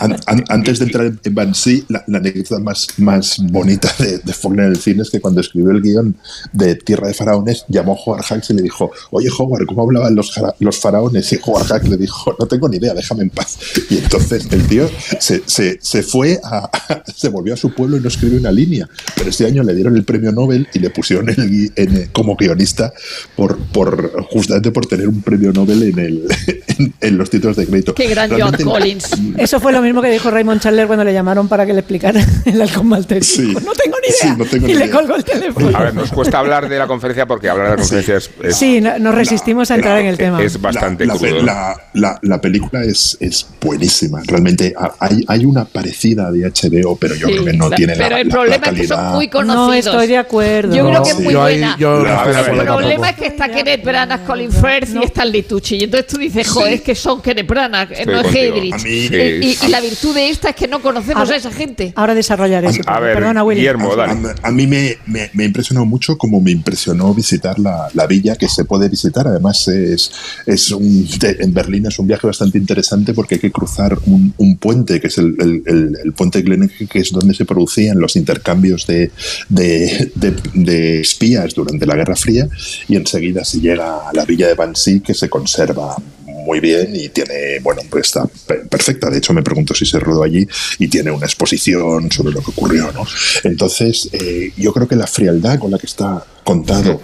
An- an- antes de entrar en Banshee, la, la anécdota más, más bonita de, de Faulkner en el cine es que cuando escribió el guion de Tierra de Faraones, llamó a Howard Hawks y le dijo, oye Howard, ¿cómo hablaban los, los faraones? Y Howard Hawks le dijo, no tengo ni idea, déjame en paz. Y entonces el tío se, se, se fue, a, se volvió a su pueblo y no escribió una línea. Pero este año le dieron el premio Nobel y le pusieron el gui- en- como guionista por, por, justamente por tener un premio Nobel en, el, en, en los títulos de crédito.
Qué gran John
Realmente
Collins.
Eso fue lo mismo que dijo Raymond Chandler cuando le llamaron para que le explicara el halcón maltés.
Sí.
No tengo ni idea.
Sí, no tengo
y
ni
le
idea.
colgó el teléfono.
A ver, nos cuesta hablar de la conferencia porque hablar de la conferencia es, es-
Sí, no- nos resistimos a entrar en el tema.
es bastante
la,
crudo.
película es, es buenísima. Realmente ha- hay, hay una parecida de HBO, pero yo
Sí,
creo que no
la-
tiene
pero
la,
el
la-
problema
la
es que son muy conocidos.
No estoy de acuerdo.
Yo creo que es muy buena.
Yo no
estoy de
el
acuerdo
problema
tampoco.
es que está Kenneth Branagh, Colin Firth y Stanley Tucci. Y entonces tú dices, joder, es que son Kenneth Branagh,
Estoy
no es
mí-
Eh, y, la virtud de esta es que no conocemos
A-
a esa gente.
Ahora desarrollaré eso.
A ver,
Perdona, Willy.
Guillermo,
A,
dale.
a mí me, me, me impresionó mucho como me impresionó visitar la, la villa que se puede visitar. Además, es, es un, de- en Berlín es un viaje bastante interesante porque hay que cruzar un, un puente, que es el, el- el- el puente Glenelg, que es donde se producían los intercambios de, de, de- de espías durante la Guerra Fría. Y enseguida se llega a la villa de Bansi, que se conserva muy bien y tiene, bueno, pues está pe- perfecta. De hecho, me pregunto si se rodó allí y tiene una exposición sobre lo que ocurrió, ¿no? Entonces, eh, yo creo que la frialdad con la que está contado,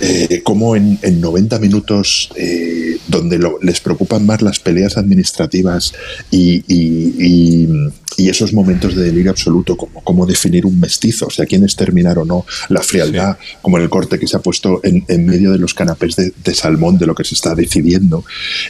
eh, como en, en 90 minutos, eh, donde lo- les preocupan más las peleas administrativas y, y- y- y esos momentos de delirio absoluto, como cómo definir un mestizo, o sea, quién es terminar o no, la frialdad, como en el corte que se ha puesto en, en medio de los canapés de, de salmón de lo que se está decidiendo,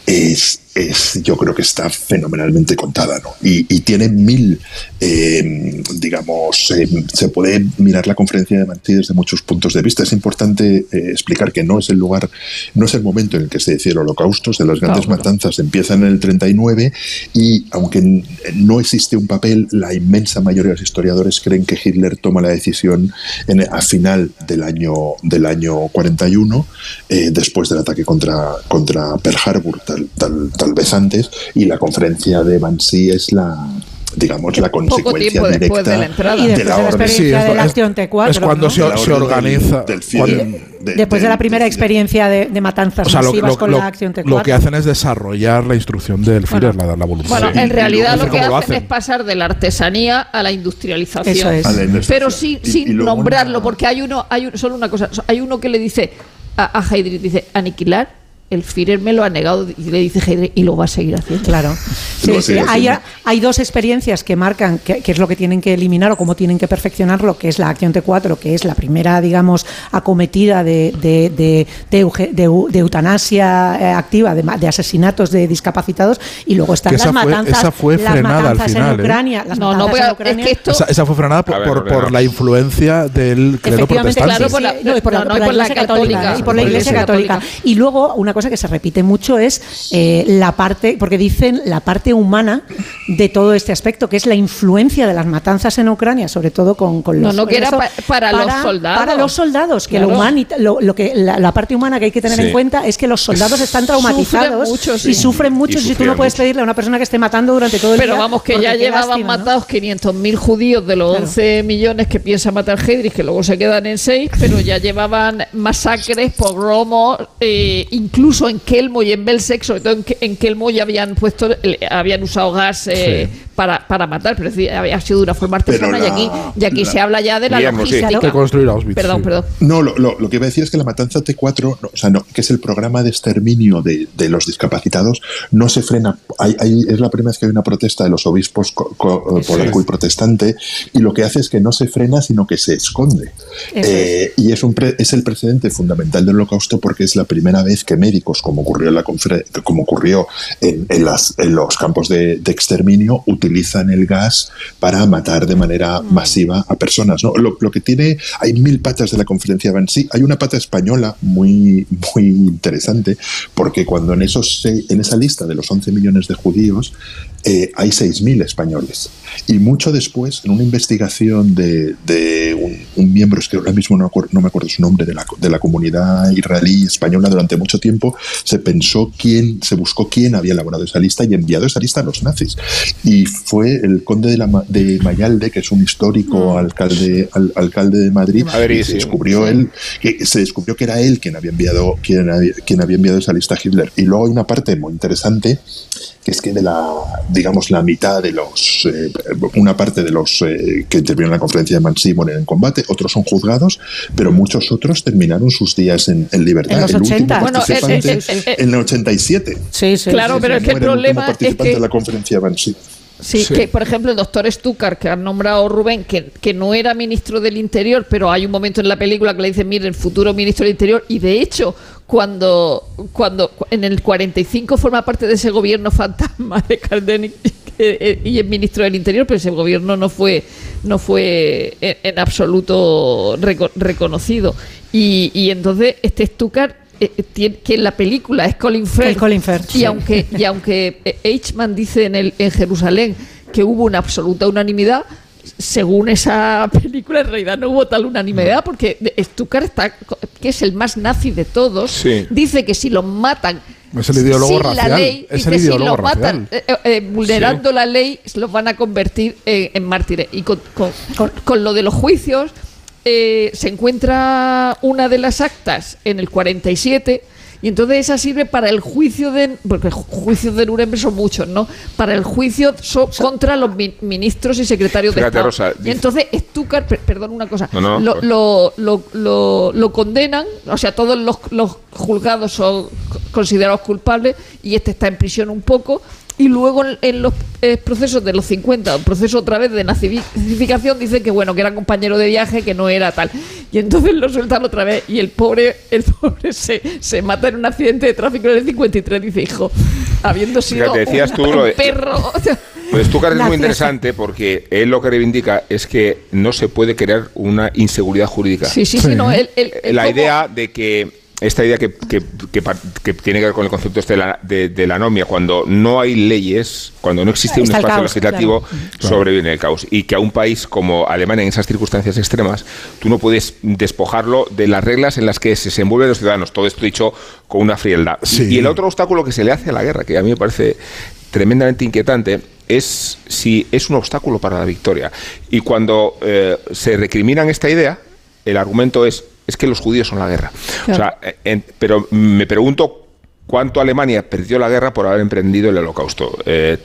es, es yo creo que está fenomenalmente contada, ¿no? Y, y tiene mil, eh, digamos, eh, se puede mirar la conferencia de Manti desde muchos puntos de vista. Es importante eh, explicar que no es el lugar, no es el momento en el que se decía el holocausto, de las grandes
Claro.
matanzas empiezan en el 39 y aunque no existe un papel, la inmensa mayoría de los historiadores creen que Hitler toma la decisión en, a final del año, del año 41, eh, después del ataque contra, contra Pearl Harbor, tal, tal, tal vez antes, y la conferencia de Bansi es la digamos, la
Poco
consecuencia
tiempo
directa
después de la entrada.
Y
de la
de la
orden.
experiencia
Sí,
de
es-
la acción T4.
es cuando
¿no?
se,
La
se
del-
organiza.
del
cuando-
Führer, de-
Después de la
de-
primera
de-
experiencia de, de matanzas
o sea, lo,
masivas
lo-
con
lo-
la acción T4.
lo que hacen es desarrollar la instrucción del Führer, la, la voluntad.
Bueno,
Sí.
en realidad lo que
cómo
hacen, es pasar de la artesanía a la industrialización.
Eso es.
A la industrialización.
Pero sin,
Y-
sin
y
nombrarlo,
una-
porque hay uno, hay un- solo una cosa, hay uno que le dice a, a Heydrich, dice, aniquilar, el Führer me lo ha negado, y le dice y lo va a seguir haciendo.
Claro. Sí, sí. Hay, dos experiencias que marcan qué es lo que tienen que eliminar o cómo tienen que perfeccionarlo, que es la acción T4, que es la primera, digamos, acometida de, de, de, de euge- de eu- de eutanasia eh, activa, de, ma- de asesinatos de discapacitados, y luego están las
fue-
matanzas,
esa fue
las
frenada al final,
en
¿eh?
Ucrania. Las
No, no,
matanzas
pero
en
es
Ucrania.
que esto...
Esa, esa fue frenada por,
A ver,
por-
ordenado.
por la influencia del
Efectivamente,
protestante.
Claro, por la-
Sí, no, y por la,
no, no,
por la
y por la
Iglesia católica,
católica.
y por la Iglesia católica. Y luego, una cosa que se repite mucho es eh, la parte, porque dicen la parte humana de todo este aspecto, que es la influencia de las matanzas en Ucrania, sobre todo con, con
No,
los
no, que era
eso,
pa- para los soldados.
Para los soldados, que lo humanita- lo, lo que la, la parte humana que hay que tener
Sí.
en cuenta es que los soldados están traumatizados
Sufren mucho, sí.
y sufren mucho
Y
si tú no puedes
mucho.
pedirle a una persona que esté matando durante todo el
Pero
día.
vamos, que ya llevaban
lástima, ¿no?
matados 500.000 judíos de los
Claro.
11 millones que piensa matar Heydrich, que luego se quedan en 6, pero ya llevaban masacres, pogromos, eh, incluso en Kelmo y en Belzec, sobre todo en, en Kelmo ya habían puesto, eh, habían usado gas eh, para, para matar, pero había sido de una forma artesana
Pero
y aquí,
la-
y aquí
la-
se habla ya de la
sí.
logística.
Que construir Auschwitz,
Perdón,
sí.
perdón.
No, lo, lo- lo que iba a decir es que la matanza T4, no, o sea, no, que es el programa de exterminio de, de los discapacitados, no se frena. Hay, hay- es la primera vez que hay una protesta de los obispos co- co- polaco y protestante, y lo que hace es que no se frena, sino que se esconde. Eh, y es, un pre- es el precedente fundamental del holocausto porque es la primera vez que médicos, como ocurrió en, la como ocurrió en, en las- en los campos de, de exterminio, utilizan el gas para matar de manera masiva a personas. ¿no? Lo, lo que tiene, hay mil patas de la conferencia de Bansi. Hay una pata española muy, muy interesante porque cuando en, esos, en esa lista de los 11 millones de judíos eh, hay 6.000 españoles. Y mucho después, en una investigación de, de un, un miembro, es que ahora mismo no, no me acuerdo su nombre, de la, de la comunidad israelí española durante mucho tiempo, se pensó quién, se buscó quién había elaborado esa lista y enviado esa lista a los nazis. Y fue el conde de, la, de Mayalde, que es un histórico alcalde, al- alcalde de Madrid,
Madrid,
y se
sí.
descubrió él, que se descubrió que era él quien había enviado, quien quien había enviado esa lista a Hitler. Y luego hay una parte muy interesante que es que de la, digamos, la mitad de los, eh, una parte de los eh, que intervinieron en la conferencia de Mansi mueren en combate, otros son juzgados, pero muchos otros terminaron sus días en, en libertad.
En los
el último
80.
Bueno, eh, eh, eh,
en el 87.
Sí, sí,
Claro,
sí,
pero es que el problema es
participante
que
de la conferencia de Bansi.
Sí,
Sí.
que por ejemplo el doctor Stuckart, que han nombrado Rubén, que, que no era ministro del Interior, pero hay un momento en la película que le dicen, mire, el futuro ministro del Interior, y de hecho, cuando, cuando en el 45 forma parte de ese gobierno fantasma de Caldenik eh, y es ministro del Interior, pero ese gobierno no fue, no fue en, en absoluto reco- reconocido. Y, y entonces este Stuckart, eh, que en la película es Colin Firth,
El Colin Firth,
y
sí.
aunque y aunque eh, Eichmann dice en, el, en Jerusalén que hubo una absoluta unanimidad, según esa película en realidad no hubo tal unanimidad porque Stuttgart está, que es el más nazi de todos,
Sí.
dice que si los matan
Es el ideólogo
sin
racial,
la ley,
es
si los matan eh, eh, vulnerando la ley, los van a convertir en, en mártires. Y con, con- con lo de los juicios, eh, se encuentra una de las actas en el 47 y entonces esa sirve para el juicio de porque ju- juicios de Nuremberg son muchos, ¿no? Para el juicio so- contra los mi- ministros y secretarios
Fíjate,
de Estado.
Rosa,
y entonces Stuttgart, per- perdón una cosa,
No, no,
lo,
pues.
lo, lo, lo- lo condenan, o sea, todos los, los juzgados son co- considerados culpables y este está en prisión un poco. Y luego en, en los eh, procesos de los 50, un proceso otra vez de nazificación, dice que bueno, que era compañero de viaje, que no era tal. Y entonces lo sueltan otra vez y el pobre, el pobre se, se mata en un accidente de tráfico en el 53, dice, hijo, habiendo sido
Fíjate, decías
un,
tú lo
un
de-
perro.
Pues Stuttgart es muy interesante porque él lo que reivindica es que no se puede crear una inseguridad jurídica.
Sí, sí, sí, no, él- él- él
la idea de que esta idea que, que- que par- que tiene que ver con el concepto este de la, de, de la anomia, cuando no hay leyes, cuando no existe un
Está
espacio
caos,
legislativo,
claro.
sobreviene el caos. Y que a un país como Alemania, en esas circunstancias extremas, tú no puedes despojarlo de las reglas en las que se desenvuelven los ciudadanos. Todo esto dicho con una frialdad. Y, el otro obstáculo que se le hace a la guerra, que a mí me parece tremendamente inquietante, es si es un obstáculo para la victoria. Y cuando eh, se recriminan esta idea, el argumento es es que los judíos son la guerra. O sea, en- pero me pregunto cuánto Alemania perdió la guerra por haber emprendido el holocausto. Eh,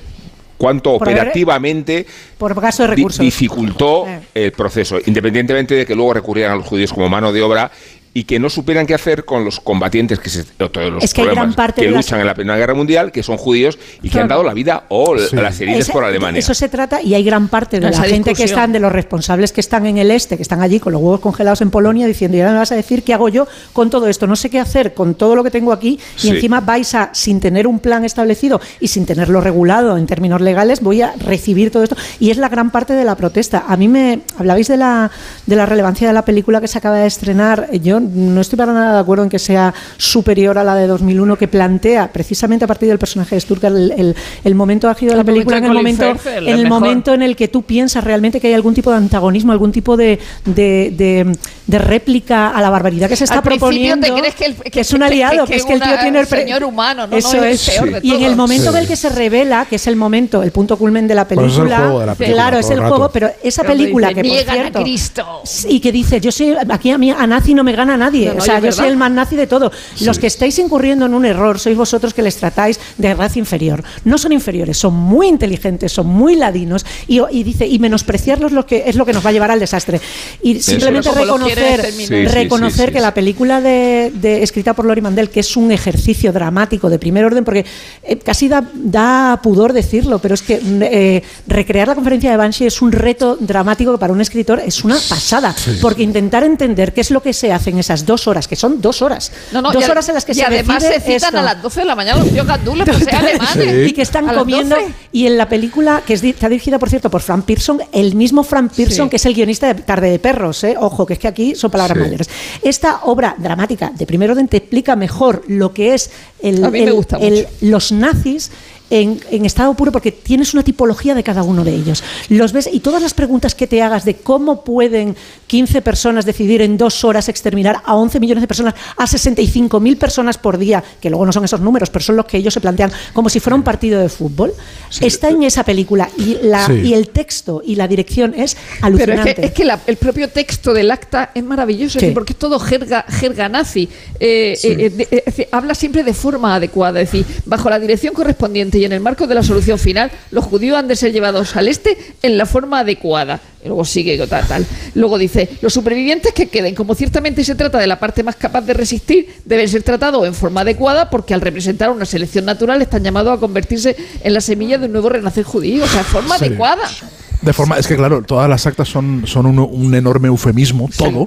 cuánto
Por haber-
operativamente
Por gasto de
di- dificultó
Eh.
el proceso, independientemente de que luego recurrieran a los judíos como mano de obra y que no supieran qué hacer con los combatientes que se, todos los
Es que hay gran
problemas
parte
que
de las-
luchan en la Primera Guerra Mundial, que son judíos y que han dado la vida o
Sí.
las heridas
Ese-
por Alemania.
Eso se trata y hay gran parte de
Esa
la gente que están, de los responsables que están en el este, que están allí con los huevos congelados en Polonia, diciendo, y ahora me vas a decir qué hago yo con todo esto, no sé qué hacer con todo lo que tengo aquí
Sí.
y encima vais a, sin tener un plan establecido y sin tenerlo regulado en términos legales, voy a recibir todo esto. Y es la gran parte de la protesta. A mí me hablabais de la, de la relevancia de la película que se acaba de estrenar. Yo no estoy para nada de acuerdo en que sea superior a la de 2001, que plantea precisamente a partir del personaje de Stuttgart el, el- el momento álgido de la
El
película, en el
momento el
en el
mejor.
momento en el que tú piensas realmente que hay algún tipo de antagonismo, algún tipo de, de, de- de réplica a la barbaridad que se está
Al
proponiendo.
te crees que, el, que,
es un
que-
aliado,
que,
que, es que el tío tiene el
señor humano, no,
Eso
no,
es.
el peor de
Y en el momento
Sí.
del que se revela, que es el momento, el punto culmen de la
Pues es el
película,
juego de la película,
claro, es el
el
juego, pero esa película
dice,
que por
"Niegan a Cristo".
y que dice, yo soy aquí a mí a nazi no me gana nadie,
No, no,
o sea, yo soy el más nazi de todo. Los que estáis incurriendo en un error sois vosotros que les tratáis de raza inferior. No son inferiores, son muy inteligentes, son muy ladinos y, y dice y menospreciarlos lo que es lo que nos va a llevar al desastre. Y simplemente reconocer,
terminar.
Sí, sí,
reconocer
sí, sí,
que
sí.
la película de, de- escrita por Lori Mandel, que es un ejercicio dramático de primer orden, porque eh, casi da, da pudor decirlo, pero es que mm, eh, recrear la conferencia de Banshee es un reto dramático que para un escritor es una pasada, porque intentar entender qué es lo que se hace en esas dos horas, que son dos horas,
No, no,
dos horas en las que
y
se
además se citan
esto.
a las 12 de la mañana los tíos gandules por ser alemanes.
Y que están comiendo.
12.
Y en la película, que está dirigida, por cierto, por Frank Pearson, el mismo Frank Pearson,
Sí.
que es el guionista de Tarde de Perros, ¿eh? ojo, que es que aquí son palabras
Sí.
mayores. Esta obra dramática de primer orden te explica mejor lo que es el, los nazis. En, en estado puro porque tienes una tipología de cada uno de ellos. Los ves y todas las preguntas que te hagas de cómo pueden 15 personas decidir en dos horas exterminar a 11 millones de personas, a 65.000 personas por día, que luego no son esos números, pero son los que ellos se plantean como si fuera un partido de fútbol, está en esa película y, la,
Sí.
y el texto y la dirección es
Pero es
alucinante.
que, es que la- el propio texto del acta es maravilloso, es
Sí.
decir, porque es todo jerga, jerga nazi. Eh, eh, eh, de- eh, es decir, habla siempre de forma adecuada, es decir, bajo la dirección correspondiente y en el marco de la solución final, los judíos han de ser llevados al este en la forma adecuada. Y luego sigue tal, tal. Luego dice, los supervivientes que queden, como ciertamente se trata de la parte más capaz de resistir, deben ser tratados en forma adecuada porque al representar una selección natural están llamados a convertirse en la semilla de un nuevo renacer judío, o sea, forma
Sí.
adecuada.
De forma, es que claro, todas las actas son, son un, un enorme eufemismo, todo,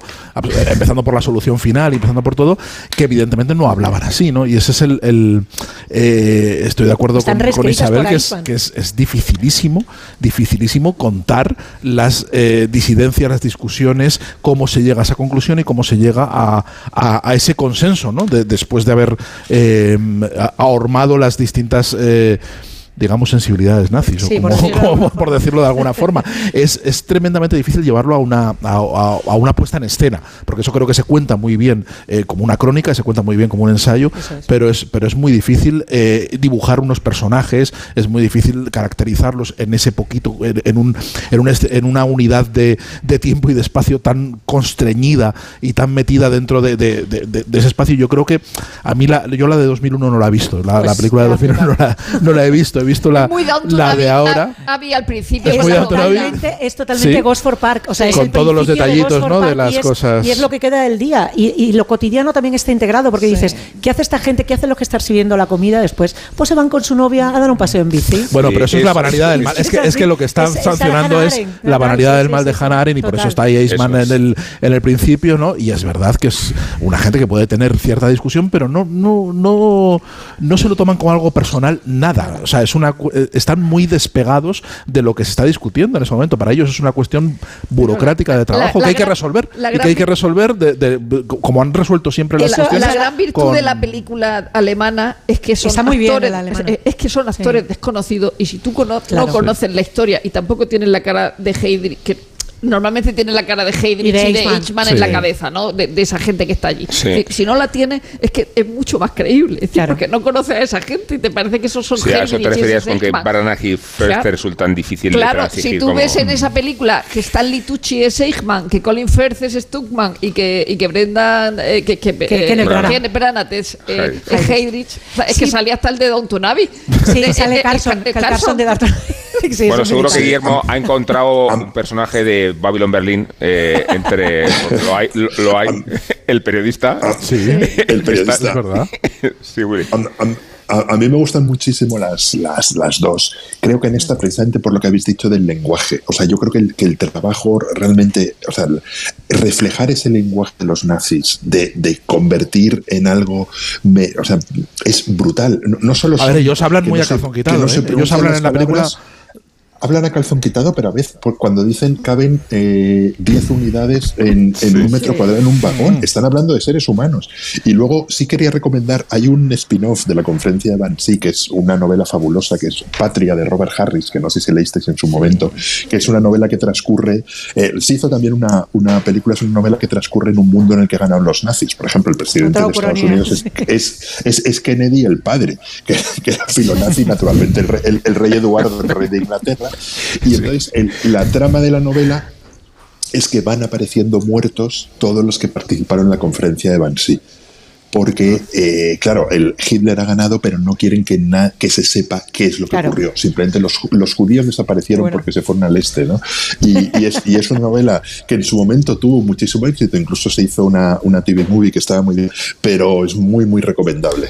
empezando por la solución final y empezando por todo, que evidentemente no hablaban así, ¿no? Y ese es el, el, eh, estoy de acuerdo con, con Isabel, que, es, que es, es dificilísimo, dificilísimo contar las eh, disidencias, las discusiones, cómo se llega a esa conclusión y cómo se llega a, a- a ese consenso, ¿no? De- después de haber eh, ahormado las distintas... digamos, sensibilidades nazis, o como-
por decirlo de
como-
alguna
por decirlo de alguna forma. Es, es tremendamente difícil llevarlo a una, a, a- una puesta en escena, porque eso creo que se cuenta muy bien eh, como una crónica, se cuenta muy bien como un ensayo, pero, es, pero es muy difícil eh, dibujar unos personajes, es muy difícil caracterizarlos en ese poquito, en, en un, en, un en una unidad de, de tiempo y de espacio tan constreñida y tan metida dentro de, de- de- ese espacio. Yo creo que a mí, la, yo la de 2001 no la he visto, la, la
Pues
película de
ya,
2001 no la, no la he visto, he visto la,
Muy
la de ahora.
Abbey al principio.
Es muy
totalmente, es totalmente
Sí.
Ghost for Park. O sea, es
Con
el
todos los
de
detallitos,
for
¿no? de las
y es,
cosas.
Y es lo que queda del día. Y, y lo cotidiano también está integrado, porque dices, ¿qué hace esta gente? ¿Qué hacen los que están sirviendo la comida después? Pues se van con su novia a dar un paseo en bici.
Bueno,
Sí,
pero eso es la banalidad del mal. Es que, es que lo que está
Es- es
sancionando es la banalidad del mal de Hannah Arendt y por eso está ahí Eisman en el, en el principio, ¿no? Y es verdad que es una gente que puede tener cierta discusión, pero no, no, no, no se lo toman como algo personal nada. O sea, es una, cu- eh, están muy despegados de lo que se está discutiendo en ese momento. Para ellos es una cuestión burocrática de trabajo
la
que hay que
gran-
resolver
la
y que
gran
hay que resolver de, de- como han resuelto siempre las
La-
cuestiones.
la gran virtud
con-
de la película alemana es que son
Está muy bien
actores,
la alemana.
es, es que son actores
Sí.
desconocidos y si tú cono-
Claro.
no conoces la historia y tampoco tienes la cara de Heydrich que normalmente tiene la cara de Heydrich
Y
y
de Eichmann.
Eichmann
Sí.
en la cabeza, ¿no? De, de esa gente que está allí.
Sí.
Si, si no la tiene, es que es mucho más creíble. Es decir, Porque no conoces a esa gente y te parece que esos son
Sí, a eso te
Heydrich y
referías con que. Baranach y First
Claro.
resultan difíciles de
Claro, si tú
como-
ves en esa película que Stanley Tucci es Eichmann, que Colin Firth es Stuckman y que, y que Brendan. eh, que, que, eh.
Kenneth Branagh
es, eh,
Heydrich.
es Heydrich. O sea, es que salía hasta el de Downton Abbey.
Sí,
De-
sale
de-
Carson,
de
el Carson de Darton. Sí,
bueno, seguro que. Guillermo ha encontrado un personaje de Babylon Berlin eh, entre lo hay, lo, hay el periodista.
Sí,
El periodista.
Está-
es verdad.
sí, Willy.
A, a- a mí me gustan muchísimo las, las, las dos. Creo que en esta, precisamente por lo que habéis dicho del lenguaje, o sea, yo creo que el, que el trabajo realmente, o sea, reflejar ese lenguaje de los nazis, de, de convertir en algo, me- o sea, es brutal. No, no solo
A ver, ellos hablan muy
no
a calzón quitado,
no
¿eh? Ellos hablan en la película-
palabras, Hablan a calzón quitado, pero a veces por- cuando dicen caben eh, 10 unidades en, en un metro
Sí.
cuadrado en un vagón, están hablando de seres humanos. Y luego sí quería recomendar, hay un spin-off de la conferencia de Banksy, que es una novela fabulosa, que es Patria de Robert Harris, que no sé si leísteis en su momento, que es una novela que transcurre, eh, se hizo también una, una película, es una novela que transcurre en un mundo en el que ganaron los nazis. Por ejemplo, el presidente de Estados. Unidos es, es, es- es Kennedy el padre, que, que era filonazi, naturalmente, el, rey- el- el rey Eduardo, el rey de Inglaterra. Y entonces el- la trama de la novela es que van apareciendo muertos todos los que participaron en la conferencia de Banksy. Porque, eh, claro, el Hitler ha ganado, pero no quieren que, na- que se sepa qué es lo que
Claro.
ocurrió. Simplemente los, los judíos desaparecieron
Bueno.
porque se fueron al este, ¿no? Y, y es, y es una novela que en su momento tuvo muchísimo éxito. Incluso se hizo una, una TV movie que estaba muy bien, pero es muy, muy recomendable.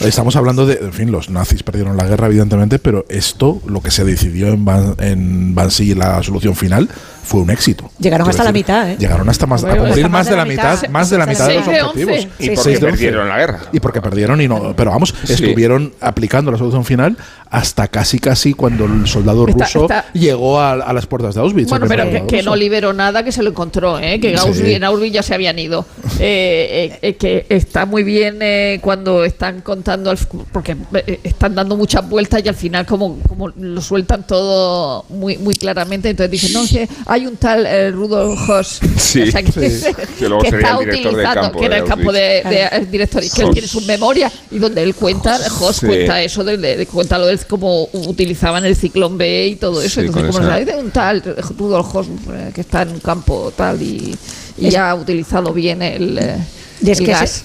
Estamos hablando de, en fin, los nazis perdieron la guerra, evidentemente, pero esto, lo que se decidió en, Ban, en la solución final, fue un éxito.
Llegaron
Quiero
hasta la
decir,
mitad, ¿eh?
Llegaron hasta más, a cumplir más de la mitad, más de la mitad de los objetivos.
Y
Sí,
porque
once.
perdieron la guerra.
Y porque perdieron y no, pero vamos,
Sí.
estuvieron aplicando la solución final hasta casi casi cuando el soldado
Está-
ruso
está-
llegó a, a las puertas de Auschwitz.
Bueno, pero que, que no liberó nada, que se lo encontró, ¿eh? que
Sí.
Auschwitz, en Auschwitz ya se habían ido. Eh, eh, eh, que está muy bien eh, cuando están contando, al- porque eh, están dando muchas vueltas y al final como, como lo sueltan todo muy muy claramente, entonces dicen, no, que hay un tal eh, Rudolf Hoss,
Sí,
o sea, que,
sí. Que
que está utilizando,
campo
que era el campo de, de- el director, y que él tiene sus memorias y donde él cuenta, Hoss
Sí.
cuenta eso, de, de- cuenta lo de cómo utilizaban el ciclón B y todo eso, entonces como se de un tal Rudolf Hoss eh, que está en un campo tal y, y ha utilizado bien el, eh,
Y es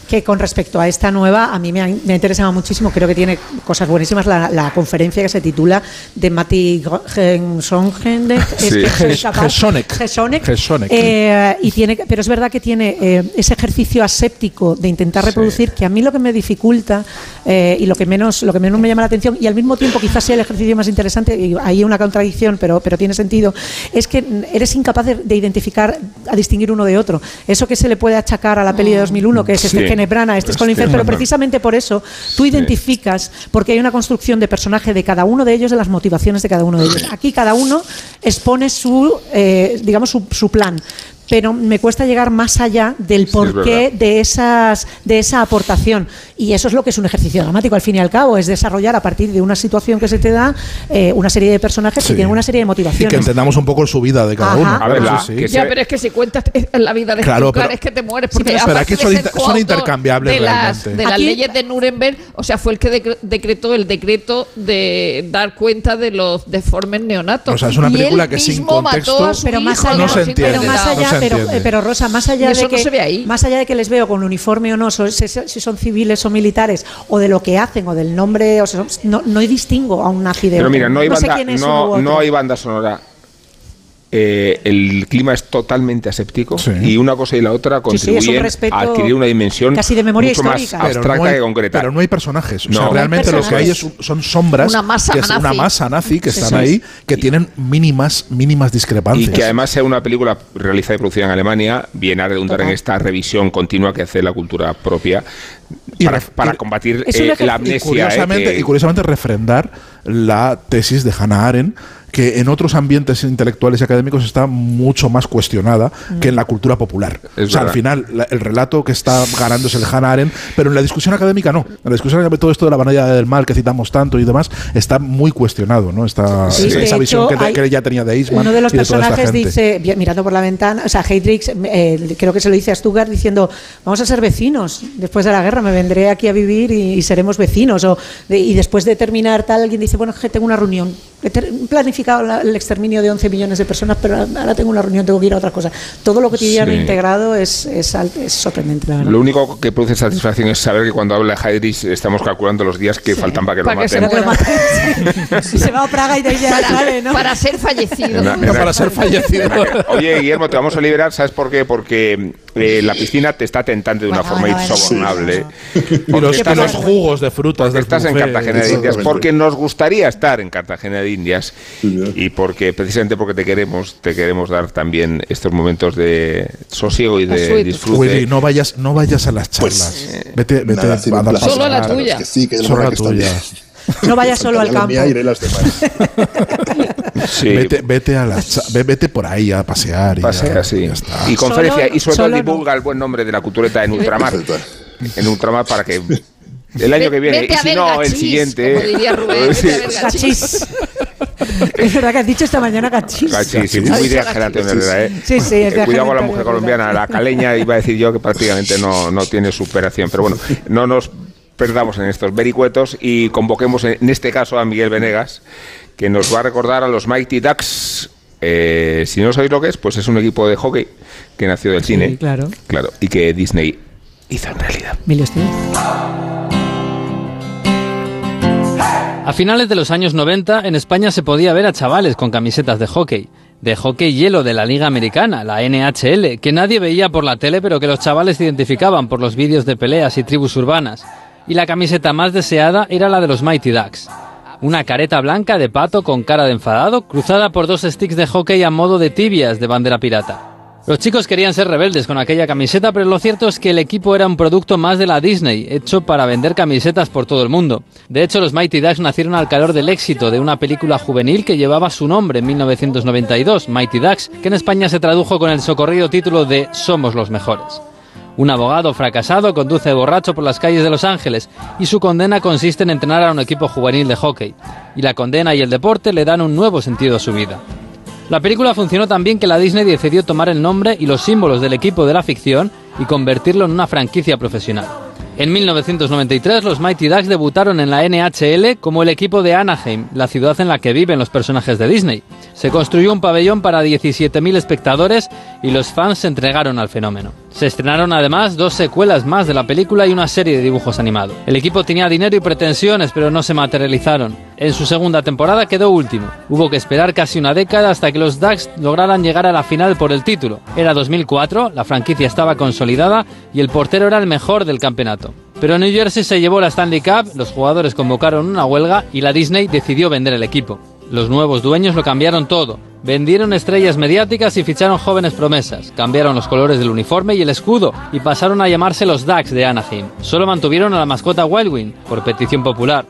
que, con respecto a esta nueva, a mí me ha, me ha interesado muchísimo, creo que tiene cosas buenísimas, la, la conferencia que se titula de Mati.
Gesonek.
Eh, y tiene, pero es verdad que tiene eh, ese ejercicio aséptico de intentar
Sí.
reproducir que a mí lo que me dificulta eh, y lo que menos lo que menos me llama la atención y al mismo tiempo quizás sea el ejercicio más interesante y hay una contradicción pero pero tiene sentido es que eres incapaz de, de identificar a distinguir uno de otro eso que se le puede achacar a la peli de 2001 que es
Sí.
este Kenneth Branagh este es Colin Firth, pero precisamente por eso tú identificas porque hay una construcción de personaje de cada uno de ellos de las motivaciones de cada uno de ellos. Aquí cada uno expone su eh, digamos su, su plan pero me cuesta llegar más allá del porqué
verdad.
de esas de esa aportación y eso es lo que es un ejercicio dramático al fin y al cabo es desarrollar a partir de una situación que se te da eh, una serie de personajes
Sí.
que tienen una serie de
Y que
motivaciones
entendamos un poco su vida de cada
Ajá.
uno.
A ver, la-
sí.
Ya, pero es que si cuentas la vida de
Claro,
Stuttgart
pero-
es que te mueres.
Sí,
Porque
pero-
pero aquí son inter- son intercambiables
de las,
realmente.
de las
Aquí-
leyes de Nuremberg, o sea, fue el que decre- decretó el decreto de dar cuenta de los deformes neonatos.
O sea, es una película que sin contexto
a su
pero más allá,
no se entiende.
pero más allá,
se
pero,
entiende.
eh, pero Rosa, más allá de
no
que
se ve ahí.
más allá de que les veo con uniforme o no, so- si, si son civiles o militares, o de lo que hacen, o del nombre, o sea, no, no distingo a un nazi de
Pero mira, no hay,
sé
banda,
quién es
no, no hay banda sonora. Eh, el clima es totalmente aséptico
Sí.
y una cosa y la otra
Sí, sí, un
contribuyen
respeto
a adquirir una dimensión
casi de memoria
mucho más
histórica.
Abstracta
no hay-
que concreta.
Pero no hay personajes. O sea,
No hay
realmente lo que hay es, son sombras,
Una masa
que es una
nazi.
masa nazi que
Sí,
están
sí.
ahí, que tienen mínimas, mínimas
y
discrepancias.
que además sea una película realizada y producida en Alemania viene a redundar en esta revisión continua que hace la cultura propia
Y
para,
y-
combatir eh, la
y
amnesia.
y curiosamente,
eh, que-
y curiosamente refrendar la tesis de Hannah Arendt que en otros ambientes intelectuales y académicos está mucho más cuestionada que en la cultura popular.
Es
o sea, al
verdad.
final, la- el relato que está ganando es el Hannah Arendt, pero en la discusión académica no. En la discusión académica todo esto de la banalidad del mal que citamos tanto y demás está muy cuestionado, ¿no? Esta,
Sí,
esa visión
hecho,
que, que ella tenía de Eastman
Uno de los
y de
personajes dice, mirando por la ventana, o sea, Heydrich, eh, creo que se lo dice a Stuttgart diciendo, vamos a ser vecinos después de la guerra, me vendré aquí a vivir y, y seremos vecinos. O, de- y después de terminar tal, alguien dice, bueno, que tengo una reunión, he la- el exterminio de 11 millones de personas, pero ahora tengo una reunión, tengo que ir a otra cosa. Todo lo cotidiano
Sí.
integrado es, es, es sorprendente, la verdad.
Lo único que produce satisfacción es saber que cuando habla Heydrich estamos calculando los días que faltan para que
Para
lo
que se
maten.
lo maten.
se va a Praga y de ahí ya
para,
sale, ¿no?
para ser fallecido.
En la- en la- Oye, Guillermo, te vamos a liberar, ¿sabes por qué? Porque eh, la piscina te está tentando de una forma
bueno, bueno.
insobornable.
Y
Porque
los, y
estás-
los jugos de frutas del
Estás en Cartagena de Indias porque nos gustaría estar en Cartagena de Indias y porque precisamente porque te queremos, te queremos dar también estos momentos de sosiego y de disfrute.
Willy, no vayas, no vayas a las charlas. vete, vete
nada,
a dar
placer.
Solo la
pasear.
tuya.
Que sí, que
Solo la tuya.
No vayas solo al campo.
y las demás.
Sí.
Vete, vete a ve- vete por ahí a pasear y,
sí.
está.
Y conferencia,
Solo-
y sobre todo
no.
divulga el buen nombre de la cultureta en ultramar. en ultramar para que el año que viene, y si no, el siguiente.
como diría Rubén,
Gachís. es verdad que has dicho esta mañana gachís.
Gachis, sí, muy de Generación Herrera, ¿eh?
Sí, sí, es de
Eh, Cuidado con la mujer colombiana, la caleña, iba a decir yo que prácticamente no, no tiene superación. Pero bueno, no nos perdamos en estos vericuetos y convoquemos en este caso a Miguel Venegas, que nos va a recordar a los Mighty Ducks. Eh, si no sabéis lo que es, pues es un equipo de hockey que nació del cine.
claro.
Claro, y que Disney hizo en realidad.
Estevez.
A finales de los años 90, en España se podía ver a chavales con camisetas de hockey. De hockey hielo de la Liga Americana, la NHL, que nadie veía por la tele, pero que los chavales identificaban por los vídeos de peleas y tribus urbanas. Y la camiseta más deseada era la de los Mighty Ducks. Una careta blanca de pato con cara de enfadado, cruzada por dos sticks de hockey a modo de tibias de bandera pirata. Los chicos querían ser rebeldes con aquella camiseta, pero lo cierto es que el equipo era un producto más de la Disney, hecho para vender camisetas por todo el mundo. De hecho, los Mighty Ducks nacieron al calor del éxito de una película juvenil que llevaba su nombre en 1992, Mighty Ducks, que en España se tradujo con el socorrido título de Somos los mejores. Un abogado fracasado conduce borracho por las calles de Los Ángeles y su condena consiste en entrenar a un equipo juvenil de hockey. Y la condena y el deporte le dan un nuevo sentido a su vida. La película funcionó tan bien que la Disney decidió tomar el nombre y los símbolos del equipo de la ficción y convertirlo en una franquicia profesional. En 1993 los Mighty Ducks debutaron en la NHL como el equipo de Anaheim, la ciudad en la que viven los personajes de Disney. Se construyó un pabellón para 17.000 espectadores y los fans se entregaron al fenómeno. Se estrenaron además dos secuelas más de la película y una serie de dibujos animados. El equipo tenía dinero y pretensiones, pero no se materializaron. En su segunda temporada quedó último. Hubo que esperar casi una década hasta que los Ducks lograran llegar a la final por el título. Era 2004, la franquicia estaba consolidada y el portero era el mejor del campeonato. Pero New Jersey se llevó la Stanley Cup, los jugadores convocaron una huelga y la Disney decidió vender el equipo. Los nuevos dueños lo cambiaron todo. Vendieron estrellas mediáticas y ficharon jóvenes promesas. Cambiaron los colores del uniforme y el escudo y pasaron a llamarse los Ducks de Anaheim. Solo mantuvieron a la mascota Wildwing por petición popular.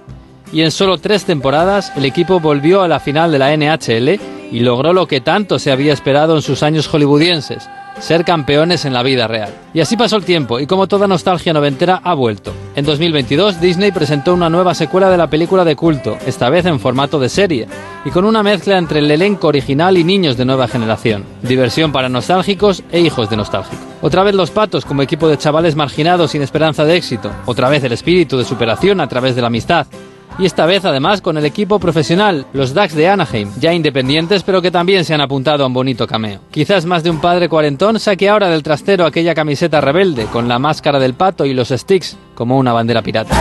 Y en solo tres temporadas el equipo volvió a la final de la NHL y logró lo que tanto se había esperado en sus años hollywoodienses, ser campeones en la vida real. Y así pasó el tiempo, y como toda nostalgia noventera ha vuelto. En 2022 Disney presentó una nueva secuela de la película de culto, esta vez en formato de serie, y con una mezcla entre el elenco original y niños de nueva generación. Diversión para nostálgicos e hijos de nostálgicos. Otra vez los patos como equipo de chavales marginados sin esperanza de éxito. Otra vez el espíritu de superación a través de la amistad. Y esta vez además con el equipo profesional, los Ducks de Anaheim, ya independientes pero que también se han apuntado a un bonito cameo. Quizás más de un padre cuarentón saque ahora del trastero aquella camiseta rebelde con la máscara del pato y los sticks como una bandera pirata.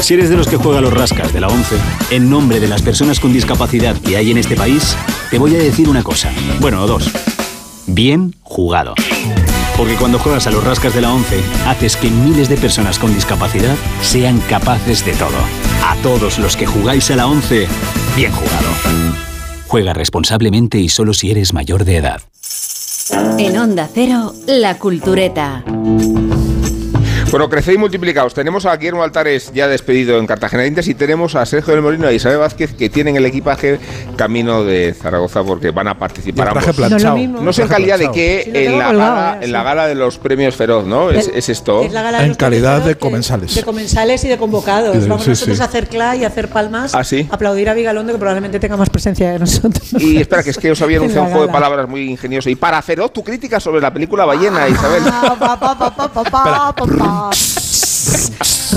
Si eres de los que juega los rascas de la 11, en nombre de las personas con discapacidad que hay en este país, te voy a decir una cosa. Bueno, dos. Bien jugado. Porque cuando juegas a los rascas de la 11, haces que miles de personas con discapacidad sean capaces de todo. A todos los que jugáis a la 11, bien jugado. Juega responsablemente y solo si eres mayor de edad.
En Onda Cero, La Cultureta.
Bueno, crecéis multiplicados. Tenemos a Guillermo Altares ya despedido en Cartagena de Indias y tenemos a Sergio del Molino y a Isabel Vázquez que tienen el equipaje camino de Zaragoza porque van a participar ambos. No, sé en calidad de qué en, la gala, en la gala de los premios Feroz, ¿no? Es, es esto.
Es la gala de
En calidad de comensales.
De comensales y de convocados.
Y de-
Vamos
sí,
nosotros
sí.
a hacer clay y a hacer palmas.
¿Ah, sí?
Aplaudir a Vigalondo, que probablemente tenga más presencia que nosotros.
Y espera, que es que os había anunciado un juego de palabras muy ingenioso. Y para Feroz, tu crítica sobre la película Ballena, Isabel.
Ah, pa, pa, pa,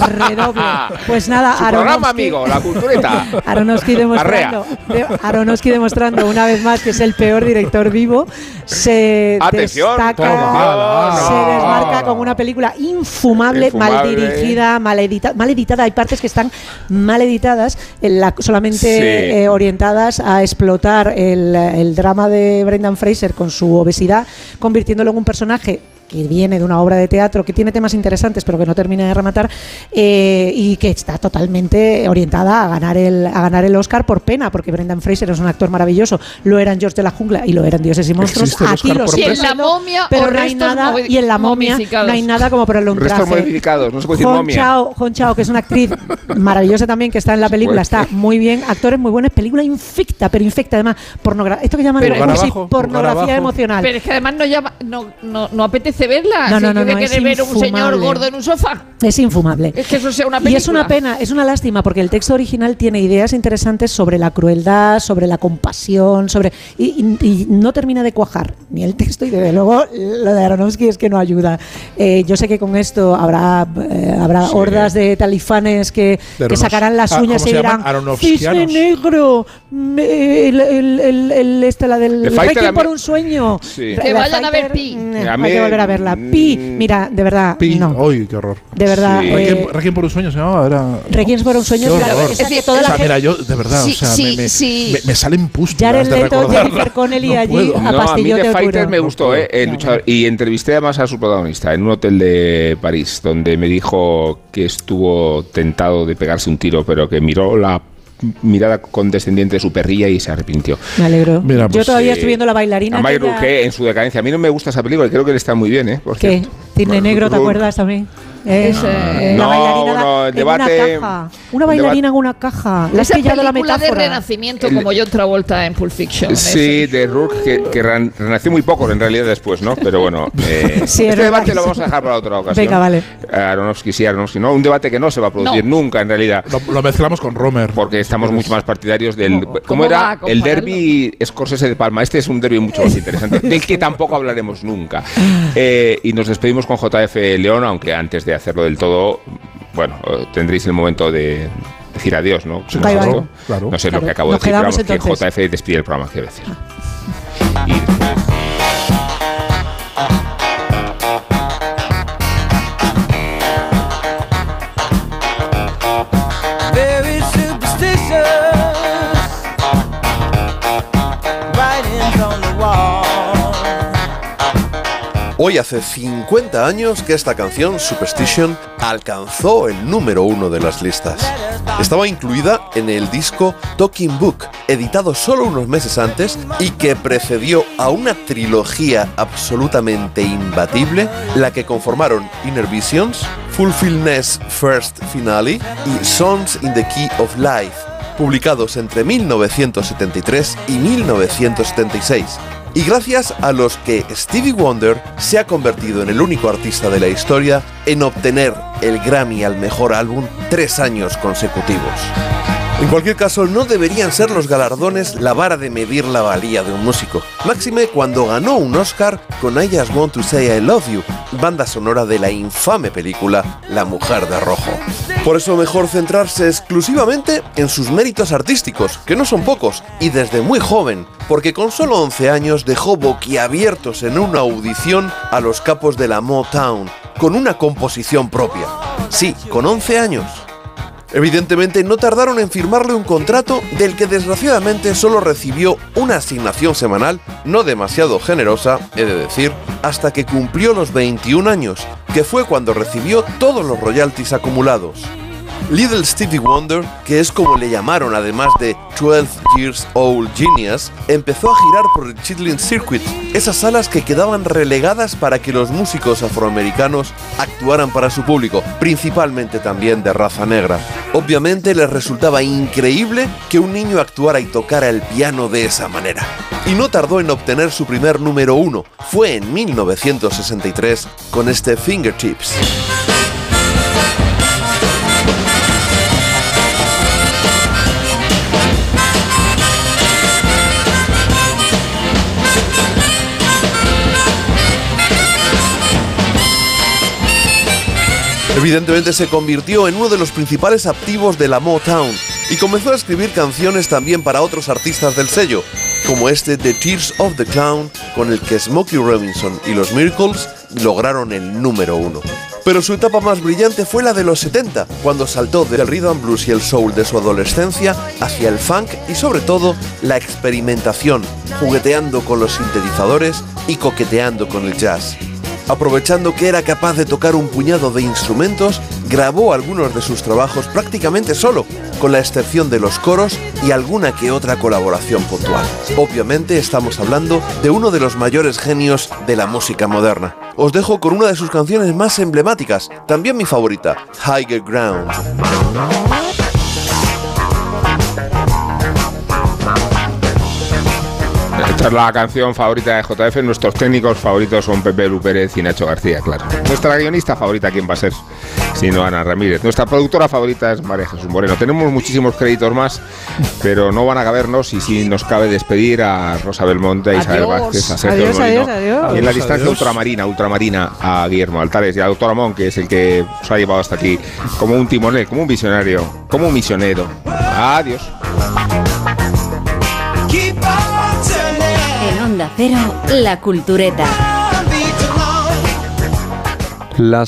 Redoble. Pues nada,
Su programa, amigo, la cultureta.
Aronofsky demostrando, de- Aronofsky demostrando una vez más que es el peor director vivo. Se
Atención,
destaca,
toma,
se
no.
desmarca con una película infumable, mal dirigida, mal, edita- mal editada. Hay partes que están mal editadas, en la- solamente
Sí.
eh, orientadas a explotar el, el drama de Brendan Fraser con su obesidad, convirtiéndolo en un personaje que viene de una obra de teatro que tiene temas interesantes pero que no termina de rematar eh, y que está totalmente orientada a ganar el a ganar el Oscar por pena porque Brendan Fraser es un actor maravilloso. Lo eran George de la jungla y lo eran Dioses y monstruos.
¿Existe el
aquí lo
Y en
siento,
la momia
pero no hay nada y en la momia no hay nada como ponerle un
Restos
traje.
modificados, no se puede decir momia.
Chao, que es una actriz maravillosa también que está en la película, está muy bien, actores muy buenos, película infecta, pero infecta además, pornogra esto que llaman pornografía
abajo.
emocional.
Pero es que además no, llama, no, no, no apetece verla.
No,
si
no, no, no, es
ver un señor
infumable.
gordo en un sofá.
Es infumable.
Es que eso sea una
Y
película.
es una pena, es una lástima, porque el texto original tiene ideas interesantes sobre la crueldad, sobre la compasión, sobre y, y- y no termina de cuajar ni el texto y desde luego lo de Aronofsky es que no ayuda. Eh, yo sé que con esto habrá eh, habrá
Sí.
hordas de talifanes que, que
Aronos-
sacarán las
ah,
uñas
¿cómo
y dirán cisne negro, me- el, el, el, el- este, la del
Fighter
por un sueño.
Sí.
Que vayan a ver Pi.
A
hay
mí-
que volver a verla. Pi, mira, de verdad,
Pi.
no.
Uy, qué horror.
De verdad.
Sí.
eh,
Requiem, por un sueño se llamaba. Era...
Requiem por un sueño, claro,
Es
que
decir,
toda
O
la
sea,
gente-
mira, yo, de verdad,
Sí,
o sea,
sí,
me, me-
sí.
me- me salen pústulas
Jared
de
Leto. Jennifer Connelly
No
allí
puedo.
a
No, a mí The
de
Fighter me gustó, ¿eh? El luchador. Y entrevisté además a su protagonista en un hotel de París, donde me dijo que estuvo tentado de pegarse un tiro, pero que miró la mirada condescendiente de su perrilla y se arrepintió.
Me alegro.
Mira,
Yo
pues,
todavía
Eh,
estoy viendo la bailarina.
A Rourke en su decadencia. A mí no me gusta esa película y creo que le está muy bien, ¿eh? Por
¿Qué?
cierto.
Cine
Bueno,
negro, ¿te acuerdas también? Es, eh,
No,
la bailarina
no, el
en
debate-
una caja. Una bailarina en una caja. Le has pillado la
película de
metáfora.
renacimiento
El-
como John Travolta en Pulp Fiction.
Sí, de Rourke, que, que ren- renació muy poco en realidad después, ¿no? Pero bueno, eh,
Sí,
este debate
verdad.
lo vamos a dejar para otra ocasión.
Venga, vale.
Aronofsky sí, Aronofsky no. Un debate que no se va a producir
No.
nunca en realidad.
Lo, lo mezclamos con Romer.
Porque estamos mucho más partidarios del.
¿Cómo-
¿Cómo,
cómo va
era? El derby Scorsese de Palma. Este es un derby mucho más interesante, del que tampoco hablaremos nunca. Eh, y nos despedimos con JF León, aunque antes de hacerlo del todo, bueno, tendréis el momento de decir adiós, ¿no? No sé
Claro.
lo que acabo de decir, pero vamos, que. JF despide el programa, quiero decir. Y
Hoy hace 50 años que esta canción, Superstition, alcanzó el número uno de las listas. Estaba incluida en el disco Talking Book, editado solo unos meses antes y que precedió a una trilogía absolutamente imbatible, la que conformaron Inner Visions, Fulfillness First Finale y Songs in the Key of Life, publicados entre 1973 y 1976 y gracias a los que Stevie Wonder se ha convertido en el único artista de la historia en obtener el Grammy al mejor álbum tres años consecutivos. En cualquier caso, no deberían ser los galardones la vara de medir la valía de un músico. Máxime cuando ganó un Oscar con I Just Want to Say I Love You, banda sonora de la infame película La Mujer de Rojo. Por eso mejor centrarse exclusivamente en sus méritos artísticos, que no son pocos, y desde muy joven, porque con solo 11 años dejó boquiabiertos en una audición a los capos de la Motown, con una composición propia. Sí, con 11 años. Evidentemente no tardaron en firmarle un contrato del que desgraciadamente solo recibió una asignación semanal, no demasiado generosa, he de decir, hasta que cumplió los 21 años, que fue cuando recibió todos los royalties acumulados. Little Stevie Wonder, que es como le llamaron además de 12 Years Old Genius, empezó a girar por el Chitlin Circuit, esas salas que quedaban relegadas para que los músicos afroamericanos actuaran para su público, principalmente también de raza negra. Obviamente les resultaba increíble que un niño actuara y tocara el piano de esa manera. Y no tardó en obtener su primer número uno, fue en 1963 con este Fingertips. Evidentemente se convirtió en uno de los principales activos de la Motown y comenzó a escribir canciones también para otros artistas del sello, como este The Tears of the Clown, con el que Smokey Robinson y los Miracles lograron el número uno. Pero su etapa más brillante fue la de los 70, cuando saltó del rhythm blues y el soul de su adolescencia hacia el funk y sobre todo la experimentación, jugueteando con los sintetizadores y coqueteando con el jazz. Aprovechando que era capaz de tocar un puñado de instrumentos, grabó algunos de sus trabajos prácticamente solo, con la excepción de los coros y alguna que otra colaboración puntual. Obviamente estamos hablando de uno de los mayores genios de la música moderna. Os dejo con una de sus canciones más emblemáticas, también mi favorita, Higher Ground.
Esta es la canción favorita de JF. Nuestros técnicos favoritos son Pepe Lu Pérez y Nacho García, claro. Nuestra guionista favorita, ¿quién va a ser? Sino Ana Ramírez. Nuestra productora favorita es María Jesús Moreno. Tenemos muchísimos créditos más, pero no van a cabernos y sí nos cabe despedir a Rosa Belmonte, a Isabel
Adiós.
Vázquez, a Sergio
Adiós,
Molino.
adiós, adiós.
Y en la distancia
adiós.
ultramarina, ultramarina, a Guillermo Altares y al doctor Amón, que es el que os ha llevado hasta aquí como un timonel, como un visionario, como un misionero. Adiós.
Cero, La Cultureta.
Las